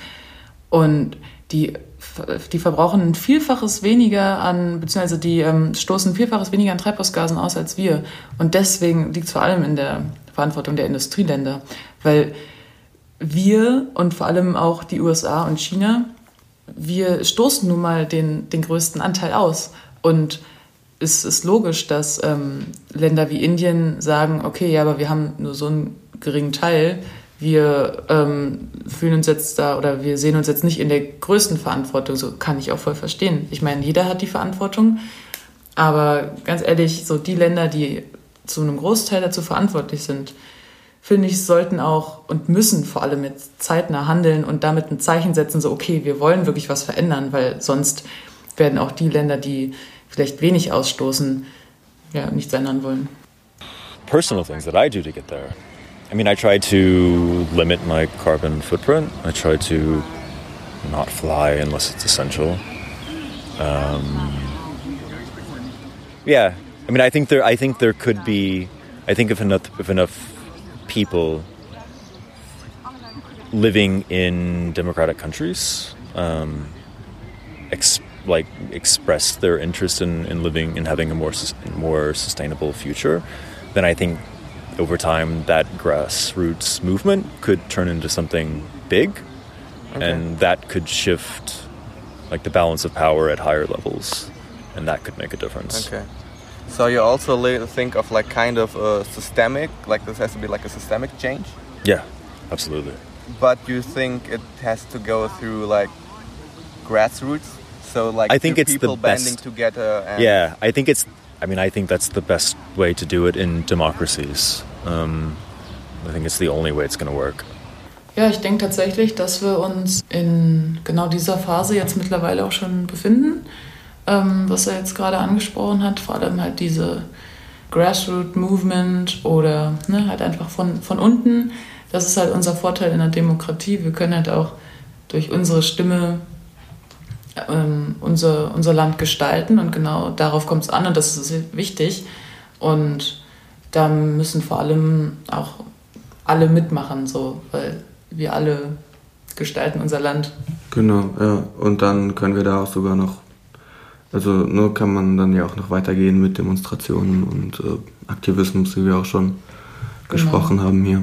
Und die, die verbrauchen ein Vielfaches weniger an, beziehungsweise die ähm, stoßen ein Vielfaches weniger an Treibhausgasen aus als wir. Und deswegen liegt es vor allem in der Verantwortung der Industrieländer. Weil wir und vor allem auch die USA und China wir stoßen nun mal den, den größten Anteil aus. Und es ist logisch, dass ähm, Länder wie Indien sagen, okay, ja, aber wir haben nur so einen geringen Teil. Wir ähm, fühlen uns jetzt da oder wir sehen uns jetzt nicht in der größten Verantwortung. So kann ich auch voll verstehen. Ich meine, jeder hat die Verantwortung. Aber ganz ehrlich, so die Länder, die zu einem Großteil dazu verantwortlich sind, finde ich, sollten auch und müssen vor allem jetzt zeitnah handeln und damit ein Zeichen setzen, so okay, wir wollen wirklich was verändern, weil sonst werden auch die Länder, die vielleicht wenig ausstoßen, ja, nichts ändern wollen. Personal things that I do to get there. I mean, I try to limit my carbon footprint. I try to not fly unless it's essential. Um, yeah, I mean, I think there, I think there could be, I think if enough, if enough people living in democratic countries um, ex- like express their interest in, in living and having a more more sustainable future, then I think over time that grassroots movement could turn into something big, okay. and that could shift like the balance of power at higher levels, and that could make a difference. Okay. So you also think of like kind of a systemic, like this has to be like a systemic change, Yeah, absolutely. but you think it has to go through like grassroots. So like I think it's the people banding best- together. And Yeah, I think it's. I mean, I think that's the best way to do it in democracies. Um, I think it's the only way it's going to work. Ja, ich denke tatsächlich, dass wir uns in genau dieser Phase jetzt mittlerweile auch schon befinden. Ähm, was er jetzt gerade angesprochen hat, vor allem halt diese Grassroot Movement oder ne, halt einfach von, von unten. Das ist halt unser Vorteil in der Demokratie. Wir können halt auch durch unsere Stimme ähm, unser, unser Land gestalten und genau darauf kommt es an und das ist wichtig. Und da müssen vor allem auch alle mitmachen, so, weil wir alle gestalten unser Land. Genau, ja. Und dann können wir da auch sogar noch, also nur kann man dann ja auch noch weitergehen mit Demonstrationen und äh, Aktivismus, wie wir auch schon gesprochen haben hier.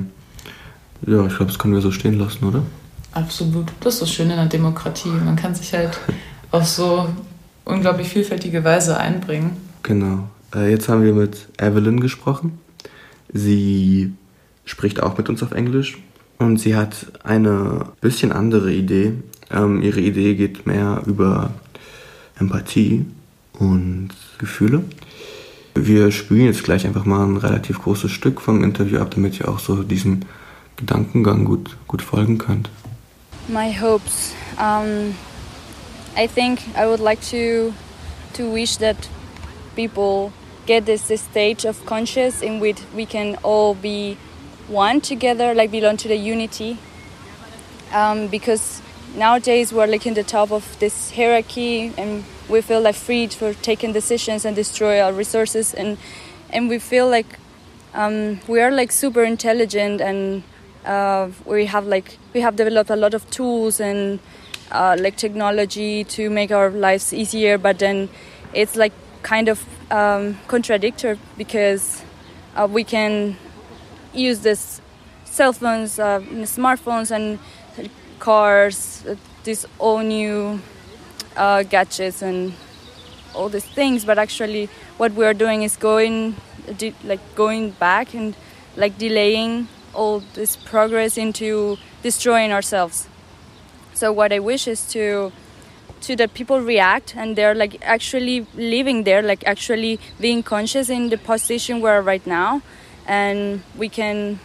Ja, ich glaube, das können wir so stehen lassen, oder? Absolut. Das ist das Schöne in der Demokratie. Man kann sich halt auf so unglaublich vielfältige Weise einbringen. Genau. Äh, jetzt haben wir mit Evelyn gesprochen. Sie spricht auch mit uns auf Englisch und sie hat eine bisschen andere Idee. Ähm, ihre Idee geht mehr über Empathie und Gefühle. Wir spielen jetzt gleich einfach mal ein relativ großes Stück vom Interview ab, damit ihr auch so diesem Gedankengang gut, gut folgen könnt. My hopes. Um, i think i would like to to wish that people get this, this stage of conscious in which we can all be one together like belong to the unity. Um, because nowadays we're like in the top of this hierarchy and we feel like freed for taking decisions and destroy our resources and and we feel like um, we are like super intelligent and uh, we have like we have developed a lot of tools and uh, like technology to make our lives easier but then it's like kind of um, contradictory because uh, we can use this cell phones uh, smartphones and cars uh, these all new uh, gadgets and all these things but actually what we are doing is going like going back and like delaying all this progress into destroying ourselves. So what i wish is to to that people react and they're like actually living there like actually being conscious in the position we're right now. And we can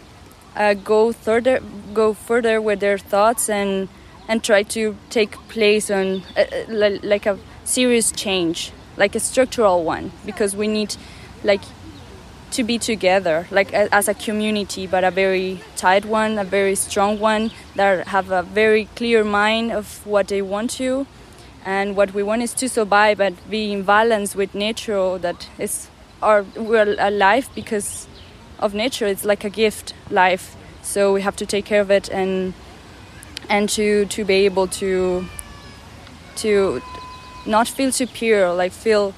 uh, go further go further with their thoughts and and try to take place on uh, uh, like a serious change like a structural one because we need like to be together like a, as a community but a very tight one a very strong one that have a very clear mind of what they want to and what we want is to survive but be in balance with nature that is our we're alive because of nature it's like a gift life. So we have to take care of it and and to to be able to to not feel superior like feel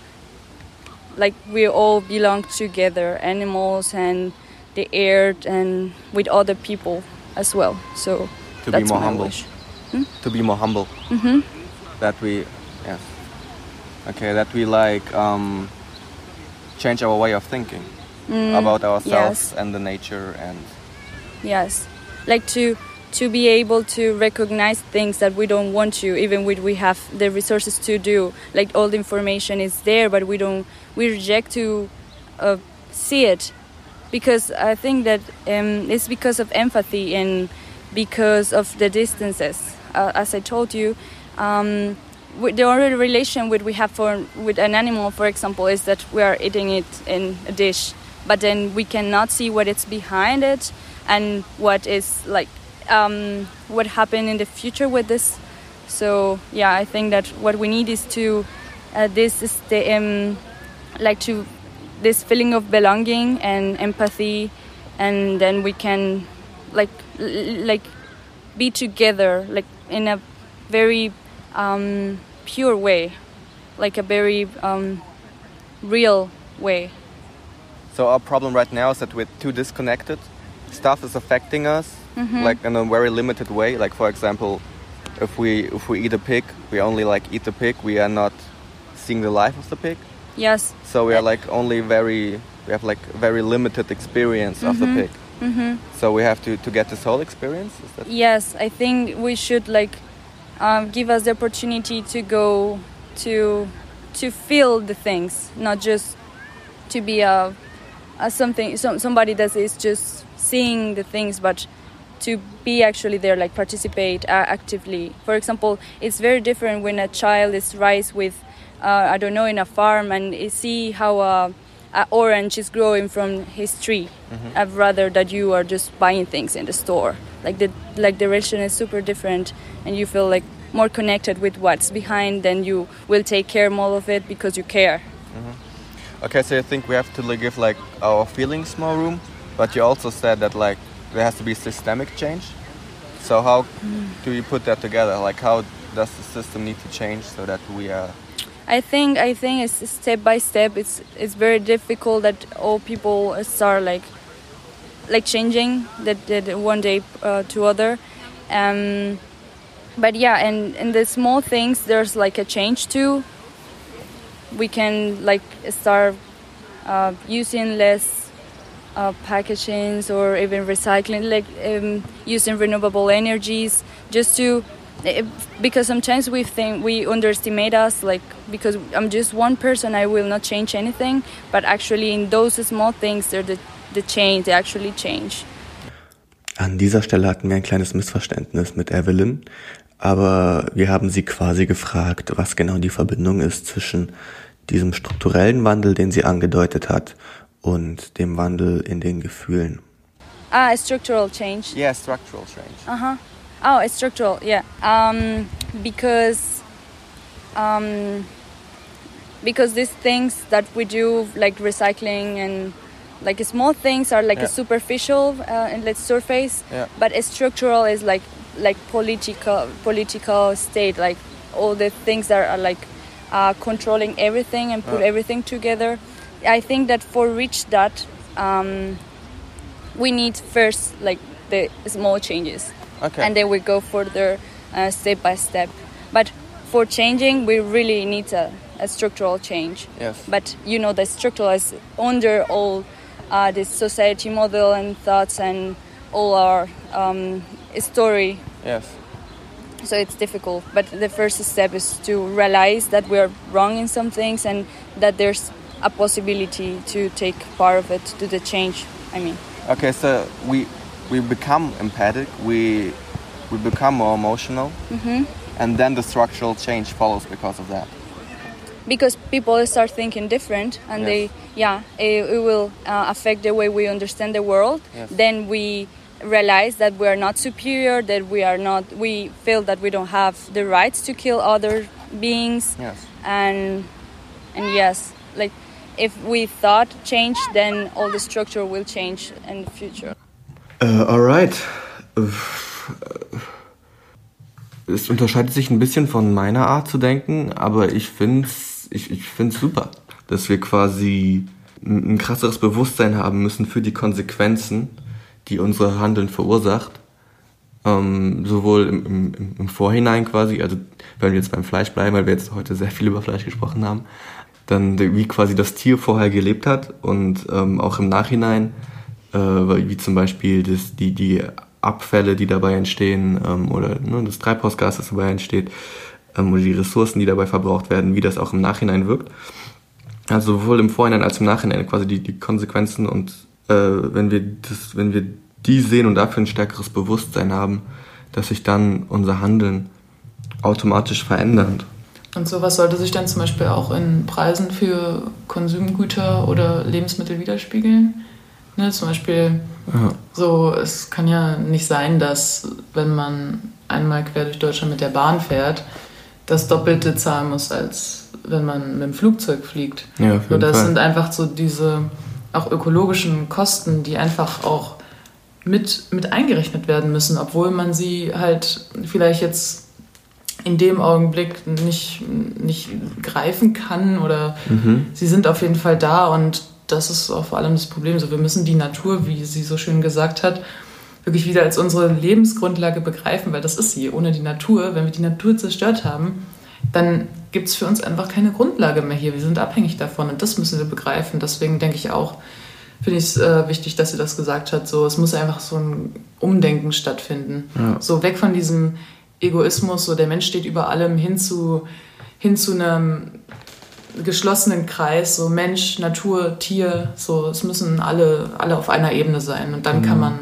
like we all belong together animals and the earth and with other people as well so To be that's more my humble. wish. to be more humble. hmm That we, yes. Okay, that we like um, change our way of thinking about ourselves yes. and the nature and Yes, like to to be able to recognize things that we don't want to, even when we have the resources to do. Like all the information is there, but we don't. We reject to uh, see it because I think that um, it's because of empathy and because of the distances. Uh, as I told you. Um, the only relation with we have for with an animal, for example, is that we are eating it in a dish, but then we cannot see what is behind it and what is like um, what happened in the future with this. So yeah, I think that what we need is to uh, this is the um, like to this feeling of belonging and empathy, and then we can like like be together like in a very um, pure way, like a very um, real way. So our problem right now is that we're too disconnected. Stuff is affecting us, like in a very limited way. Like for example, if we if we eat a pig, we only like eat the pig. We are not seeing the life of the pig. Yes. So we are like only very we have like very limited experience of the Mhm. pig. hmm So we have to to get this whole experience. Is that Yes, I think we should like um, give us the opportunity to go to to feel the things, not just to be a, a something some, somebody that is just seeing the things, but to be actually there, like participate uh, actively. For example, it's very different when a child is raised with, uh, I don't know, in a farm and see how a, a orange is growing from his tree. I'd rather that you are just buying things in the store. Like the like the relation is super different, and you feel like more connected with what's behind. Then you will take care more of it because you care. Okay, so I think we have to like, give like our feelings more room, but you also said that like there has to be systemic change. So how do you put that together? Like how does the system need to change so that we are I think I think it's step by step. It's it's very difficult that all people start like like changing that, that one day uh, to other. Um, but yeah, and in the small things, there's like a change too. We can like start uh, using less uh, packagings or even recycling, like um, using renewable energies, just to eh, because sometimes we think we underestimate us like because i'm just one person i will not change anything but actually in those small things they're the, the change they actually change. An dieser Stelle hatten wir ein kleines Missverständnis mit Evelyn, aber wir haben sie quasi gefragt, was genau die Verbindung ist zwischen diesem strukturellen Wandel, den sie angedeutet hat, und dem Wandel in den Gefühlen. ah a structural change yeah structural change? uh-huh oh it's structural yeah um, because um, because these things that we do like recycling and like small things are like Yeah. a superficial uh, and let's surface Yeah. but a structural is like like political political state like all the things that are like uh, controlling everything and put Yeah. everything together i think that for reach that um, we need first like the small changes Okay. and then we go further uh, step by step but for changing we really need a, a structural change yes. but you know the structural is under all uh, this society model and thoughts and all our um, story Yes. so it's difficult but the first step is to realize that we are wrong in some things and that there's a possibility to take part of it to the change i mean Okay, so we we become empathic. We we become more emotional, hmm and then the structural change follows because of that. because people start thinking different and Yes. they yeah it, it will uh, affect the way we understand the world Yes. then we realize that we are not superior that we are not we feel that we don't have the rights to kill other beings Yes. and and yes like if we thought change then all the structure will change in the future Äh, alright. Es unterscheidet sich ein bisschen von meiner Art zu denken, aber ich find's, ich, ich find's super, dass wir quasi ein krasseres Bewusstsein haben müssen für die Konsequenzen, die unser Handeln verursacht. Ähm, sowohl im, im, im Vorhinein quasi, also wenn wir jetzt beim Fleisch bleiben, weil wir jetzt heute sehr viel über Fleisch gesprochen haben, dann wie quasi das Tier vorher gelebt hat und ähm, auch im Nachhinein, äh, wie zum Beispiel das, die, die Abfälle, die dabei entstehen ähm, oder ne, das Treibhausgas, das dabei entsteht ähm, oder die Ressourcen, die dabei verbraucht werden, wie das auch im Nachhinein wirkt. Also sowohl im Vorhinein als im Nachhinein quasi die, die Konsequenzen und äh, wenn wir das, wenn wir die sehen und dafür ein stärkeres Bewusstsein haben, dass sich dann unser Handeln automatisch verändert. Und sowas sollte sich dann zum Beispiel auch in Preisen für Konsumgüter oder Lebensmittel widerspiegeln. Ne, zum Beispiel, Ja. so, es kann ja nicht sein, dass wenn man einmal quer durch Deutschland mit der Bahn fährt, das Doppelte zahlen muss, als wenn man mit dem Flugzeug fliegt. Ja, So, das Fall. sind einfach so diese auch ökologischen Kosten, die einfach auch mit, mit eingerechnet werden müssen, obwohl man sie halt vielleicht jetzt in dem Augenblick nicht, nicht greifen kann oder Mhm. sie sind auf jeden Fall da und das ist auch vor allem das Problem. So, wir müssen die Natur, wie sie so schön gesagt hat, wirklich wieder als unsere Lebensgrundlage begreifen, weil das ist sie. Ohne die Natur, wenn wir die Natur zerstört haben, dann gibt es für uns einfach keine Grundlage mehr hier. Wir sind abhängig davon und das müssen wir begreifen. Deswegen denke ich auch, finde ich es äh, wichtig, dass sie das gesagt hat. So, es muss einfach so ein Umdenken stattfinden. Ja. So weg von diesem Egoismus, so der Mensch steht über allem hin zu, hin zu einem geschlossenen Kreis, so Mensch, Natur, Tier, so es müssen alle, alle auf einer Ebene sein und dann mhm. kann man,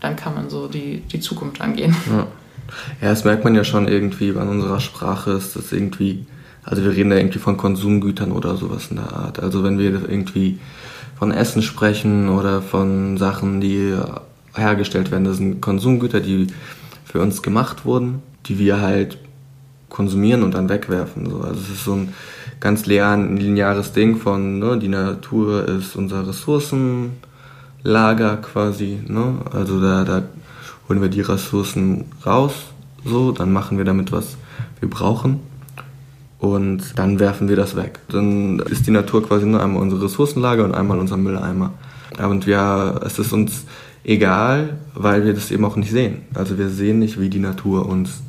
dann kann man so die, die Zukunft angehen. Ja. ja, das merkt man ja schon irgendwie an unserer Sprache, ist das irgendwie, also wir reden da irgendwie von Konsumgütern oder sowas in der Art. Also wenn wir irgendwie von Essen sprechen oder von Sachen, die hergestellt werden, das sind Konsumgüter, die für uns gemacht wurden, die wir halt konsumieren und dann wegwerfen. So. Also es ist so ein ganz lineares Ding von, ne, die Natur ist unser Ressourcenlager quasi. Ne? Also da, da holen wir die Ressourcen raus, so, dann machen wir damit was wir brauchen und dann werfen wir das weg. Dann ist die Natur quasi nur einmal unsere Ressourcenlager und einmal unser Mülleimer. Und ja, es ist uns egal, weil wir das eben auch nicht sehen. Also wir sehen nicht, wie die Natur uns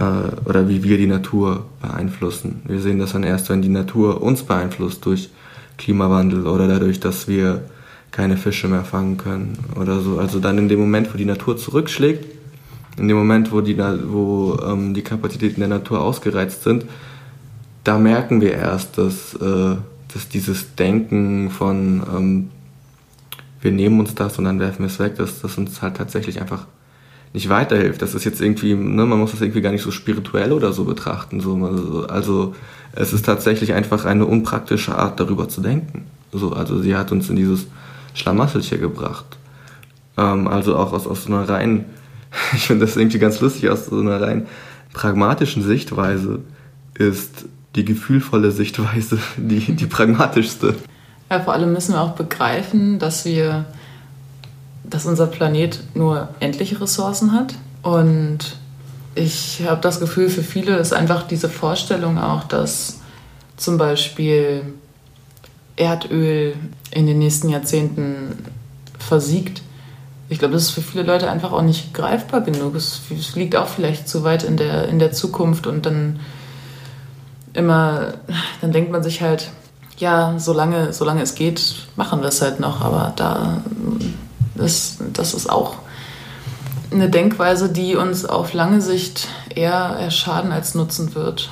äh, oder wie wir die Natur beeinflussen. Wir sehen das dann erst, wenn die Natur uns beeinflusst durch Klimawandel oder dadurch, dass wir keine Fische mehr fangen können oder so. Also dann in dem Moment, wo die Natur zurückschlägt, in dem Moment, wo die, wo, ähm, die Kapazitäten der Natur ausgereizt sind, da merken wir erst, dass, äh, dass dieses Denken von ähm, wir nehmen uns das und dann werfen wir es weg, dass das uns halt tatsächlich einfach nicht weiterhilft. Das ist jetzt irgendwie, ne, man muss das irgendwie gar nicht so spirituell oder so betrachten. So. Also, also es ist tatsächlich einfach eine unpraktische Art, darüber zu denken. So, also sie hat uns in dieses Schlamassel gebracht. Ähm, also auch aus, aus so einer rein, ich finde das irgendwie ganz lustig, aus so einer rein pragmatischen Sichtweise ist die gefühlvolle Sichtweise die, die pragmatischste. Ja, vor allem müssen wir auch begreifen, dass wir dass unser Planet nur endliche Ressourcen hat. Und ich habe das Gefühl, für viele ist einfach diese Vorstellung auch, dass zum Beispiel Erdöl in den nächsten Jahrzehnten versiegt. Ich glaube, das ist für viele Leute einfach auch nicht greifbar genug. Es, liegt auch vielleicht zu weit in der, in der Zukunft und dann immer, dann denkt man sich halt, ja, solange, solange es geht, machen wir es halt noch. Aber da das, das ist auch eine Denkweise, die uns auf lange Sicht eher schaden als nutzen wird.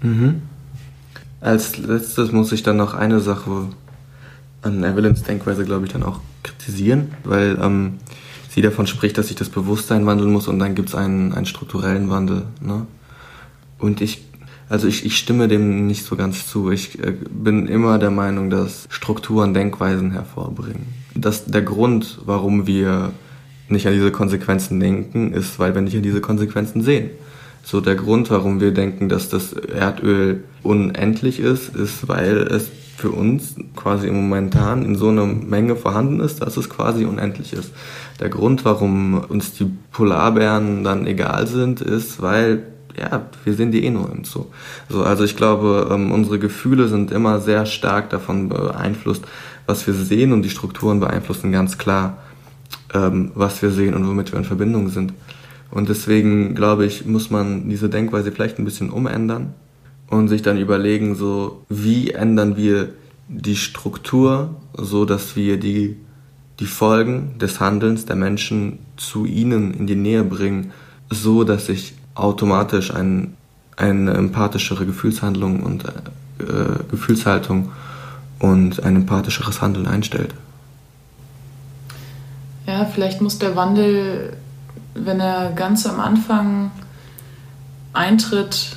Mhm. Als letztes muss ich dann noch eine Sache an Evelyns Denkweise, glaube ich, dann auch kritisieren, weil ähm, sie davon spricht, dass sich das Bewusstsein wandeln muss und dann gibt es einen, einen strukturellen Wandel. Ne? Und ich also ich, ich stimme dem nicht so ganz zu. Ich äh, bin immer der Meinung, dass Strukturen Denkweisen hervorbringen. Dass der Grund, warum wir nicht an diese Konsequenzen denken, ist, weil wir nicht an diese Konsequenzen sehen. So der Grund, warum wir denken, dass das Erdöl unendlich ist, ist, weil es für uns quasi momentan in so einer Menge vorhanden ist, dass es quasi unendlich ist. Der Grund, warum uns die Polarbären dann egal sind, ist, weil ja, wir sehen die eh nur im Zoo. So, also ich glaube, ähm, unsere Gefühle sind immer sehr stark davon beeinflusst, was wir sehen und die Strukturen beeinflussen ganz klar, ähm, was wir sehen und womit wir in Verbindung sind. Und deswegen glaube ich, muss man diese Denkweise vielleicht ein bisschen umändern und sich dann überlegen, so wie ändern wir die Struktur, so dass wir die die Folgen des Handelns der Menschen zu ihnen in die Nähe bringen, so dass sich automatisch ein, eine empathischere Gefühlshandlung und äh, Gefühlshaltung und ein empathischeres Handeln einstellt. Ja, vielleicht muss der Wandel, wenn er ganz am Anfang eintritt,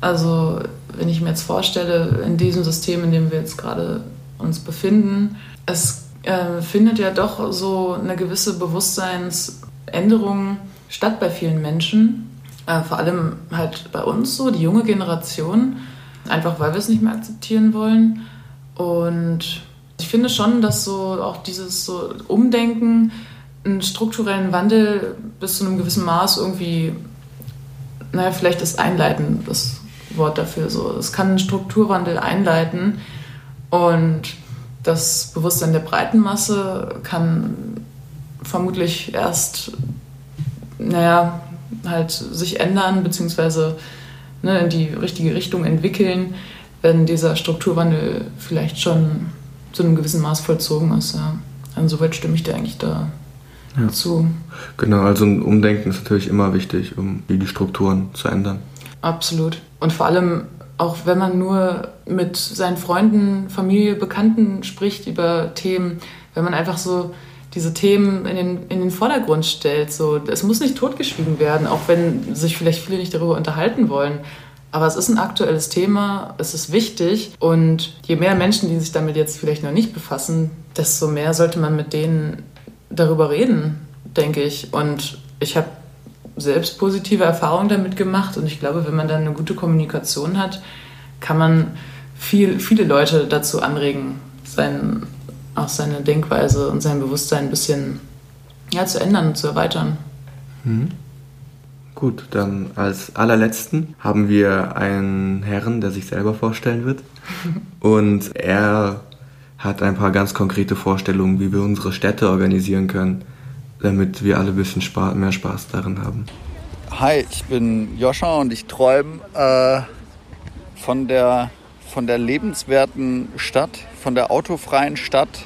also wenn ich mir jetzt vorstelle, in diesem System, in dem wir jetzt gerade uns befinden, es äh, findet ja doch so eine gewisse Bewusstseinsänderung statt bei vielen Menschen äh, vor allem halt bei uns so, die junge Generation, einfach weil wir es nicht mehr akzeptieren wollen. Und ich finde schon, dass so auch dieses so Umdenken, einen strukturellen Wandel bis zu einem gewissen Maß irgendwie, naja, vielleicht ist einleiten das Wort dafür so. Es kann einen Strukturwandel einleiten und das Bewusstsein der breiten Masse kann vermutlich erst, naja, halt sich ändern, beziehungsweise ne, in die richtige Richtung entwickeln, wenn dieser Strukturwandel vielleicht schon zu einem gewissen Maß vollzogen ist. Ja. Insoweit stimme ich dir eigentlich da ja. zu. Genau, also ein Umdenken ist natürlich immer wichtig, um die Strukturen zu ändern. Absolut. Und vor allem auch wenn man nur mit seinen Freunden, Familie, Bekannten spricht über Themen, wenn man einfach so diese Themen in den, in den Vordergrund stellt. So, es muss nicht totgeschwiegen werden, auch wenn sich vielleicht viele nicht darüber unterhalten wollen. Aber es ist ein aktuelles Thema, es ist wichtig und je mehr Menschen, die sich damit jetzt vielleicht noch nicht befassen, desto mehr sollte man mit denen darüber reden, denke ich. Und ich habe selbst positive Erfahrungen damit gemacht und ich glaube, wenn man dann eine gute Kommunikation hat, kann man viel, viele Leute dazu anregen, sein, auch seine Denkweise und sein Bewusstsein ein bisschen ja, zu ändern und zu erweitern. Mhm. Gut, dann als allerletzten haben wir einen Herrn, der sich selber vorstellen wird. Und er hat ein paar ganz konkrete Vorstellungen, wie wir unsere Städte organisieren können, damit wir alle ein bisschen mehr Spaß darin haben. Hi, ich bin Joscha und ich träume äh, von, der, von der lebenswerten Stadt, von der autofreien Stadt,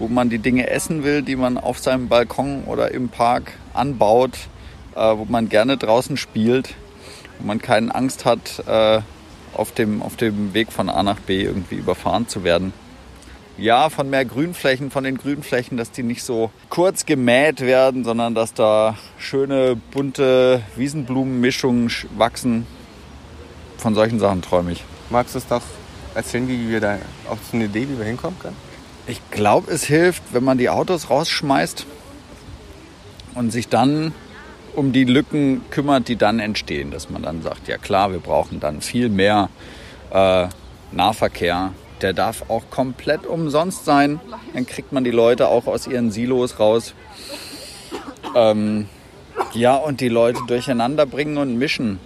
wo man die Dinge essen will, die man auf seinem Balkon oder im Park anbaut wo man gerne draußen spielt, wo man keine Angst hat, äh, auf, dem, auf dem Weg von A nach B irgendwie überfahren zu werden. Ja, von mehr Grünflächen, von den Grünflächen, dass die nicht so kurz gemäht werden, sondern dass da schöne, bunte Wiesenblumenmischungen wachsen. Von solchen Sachen träume ich. Magst du es doch erzählen, wie wir da auch so eine Idee, wie wir hinkommen können? Ich glaube, es hilft, wenn man die Autos rausschmeißt und sich dann um die Lücken kümmert, die dann entstehen. Dass man dann sagt, ja klar, wir brauchen dann viel mehr äh, Nahverkehr. Der darf auch komplett umsonst sein. Dann kriegt man die Leute auch aus ihren Silos raus. Ähm, ja, und die Leute durcheinander bringen und mischen.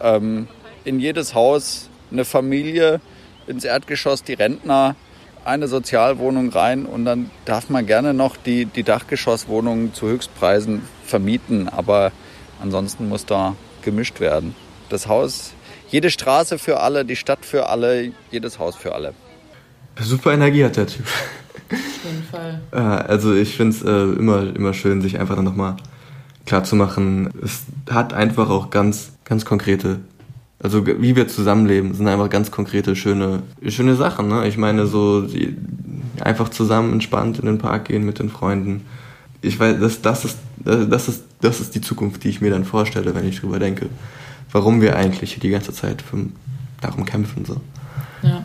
Ähm, in jedes Haus eine Familie, ins Erdgeschoss die Rentner, eine Sozialwohnung rein und dann darf man gerne noch die, die Dachgeschosswohnungen zu Höchstpreisen vermieten, aber ansonsten muss da gemischt werden. Das Haus, jede Straße für alle, die Stadt für alle, jedes Haus für alle. Super Energie hat der Typ. Auf jeden Fall. Also ich finde es äh, immer, immer schön, sich einfach dann nochmal klar zu machen. Es hat einfach auch ganz, ganz konkrete also wie wir zusammenleben, sind einfach ganz konkrete, schöne, schöne Sachen. Ne? Ich meine, so die, einfach zusammen entspannt in den Park gehen mit den Freunden. Ich weiß, das, das, ist, das, ist, das ist die Zukunft, die ich mir dann vorstelle, wenn ich drüber denke. Warum wir eigentlich die ganze Zeit für, darum kämpfen. So. Ja.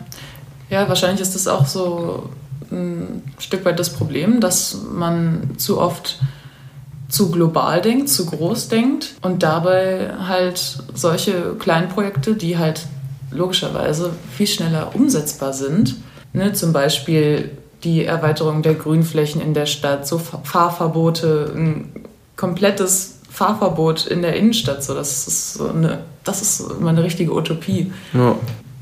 ja, wahrscheinlich ist das auch so ein Stück weit das Problem, dass man zu oft zu global denkt, zu groß denkt und dabei halt solche kleinen Projekte, die halt logischerweise viel schneller umsetzbar sind, ne, zum Beispiel die Erweiterung der Grünflächen in der Stadt, so Fahrverbote, ein komplettes Fahrverbot in der Innenstadt, so das ist so eine, das ist immer eine richtige Utopie. Ja.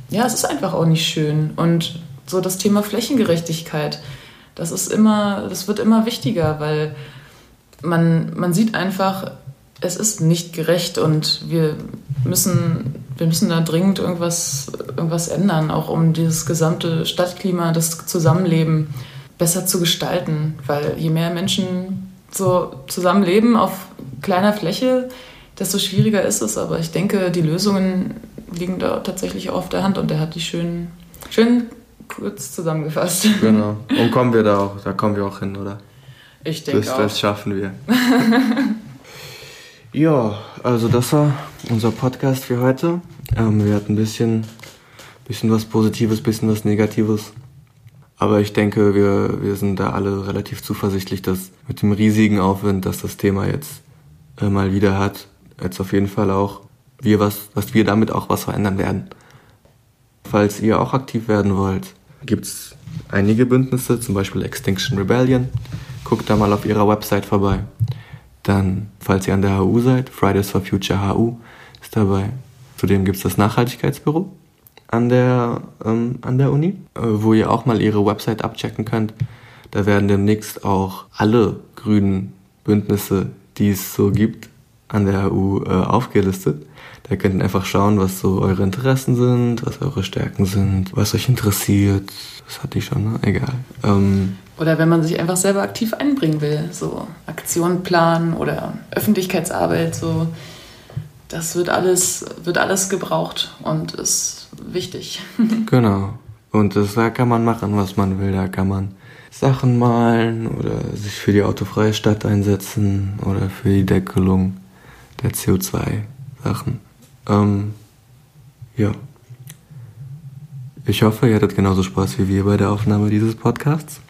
ja, es ist einfach auch nicht schön und so das Thema Flächengerechtigkeit, das ist immer, das wird immer wichtiger, weil man, man sieht einfach, es ist nicht gerecht und wir müssen, wir müssen da dringend irgendwas, irgendwas ändern, auch um dieses gesamte Stadtklima, das Zusammenleben besser zu gestalten. Weil je mehr Menschen so zusammenleben auf kleiner Fläche, desto schwieriger ist es. Aber ich denke, die Lösungen liegen da tatsächlich auf der Hand und er hat die schön, schön kurz zusammengefasst. Genau. Und kommen wir da auch, da kommen wir auch hin, oder? Ich denke das, auch. Das schaffen wir. ja, also das war unser Podcast für heute. Ähm, wir hatten ein bisschen, bisschen was Positives, bisschen was Negatives. Aber ich denke, wir, wir sind da alle relativ zuversichtlich, dass mit dem riesigen Aufwind, dass das Thema jetzt äh, mal wieder hat, jetzt auf jeden Fall auch wir was, dass wir damit auch was verändern werden. Falls ihr auch aktiv werden wollt, gibt's einige Bündnisse, zum Beispiel Extinction Rebellion, guckt da mal auf ihrer Website vorbei. Dann, falls ihr an der HU seid, Fridays for Future HU ist dabei. Zudem gibt es das Nachhaltigkeitsbüro an der, ähm, an der Uni, äh, wo ihr auch mal ihre Website abchecken könnt. Da werden demnächst auch alle grünen Bündnisse, die es so gibt, an der HU äh, aufgelistet. Da könnt ihr einfach schauen, was so eure Interessen sind, was eure Stärken sind, was euch interessiert. Das hatte ich schon, ne? Egal. Ähm, Oder wenn man sich einfach selber aktiv einbringen will, so Aktionen planen oder Öffentlichkeitsarbeit, so das wird alles, wird alles gebraucht und ist wichtig. Genau. Und das, da kann man machen, was man will. Da kann man Sachen malen oder sich für die autofreie Stadt einsetzen oder für die Deckelung der CO2-Sachen. Ähm, ja. Ich hoffe, ihr hattet genauso Spaß wie wir bei der Aufnahme dieses Podcasts.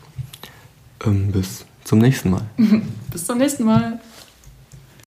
Ähm, bis zum nächsten Mal. Bis zum nächsten Mal.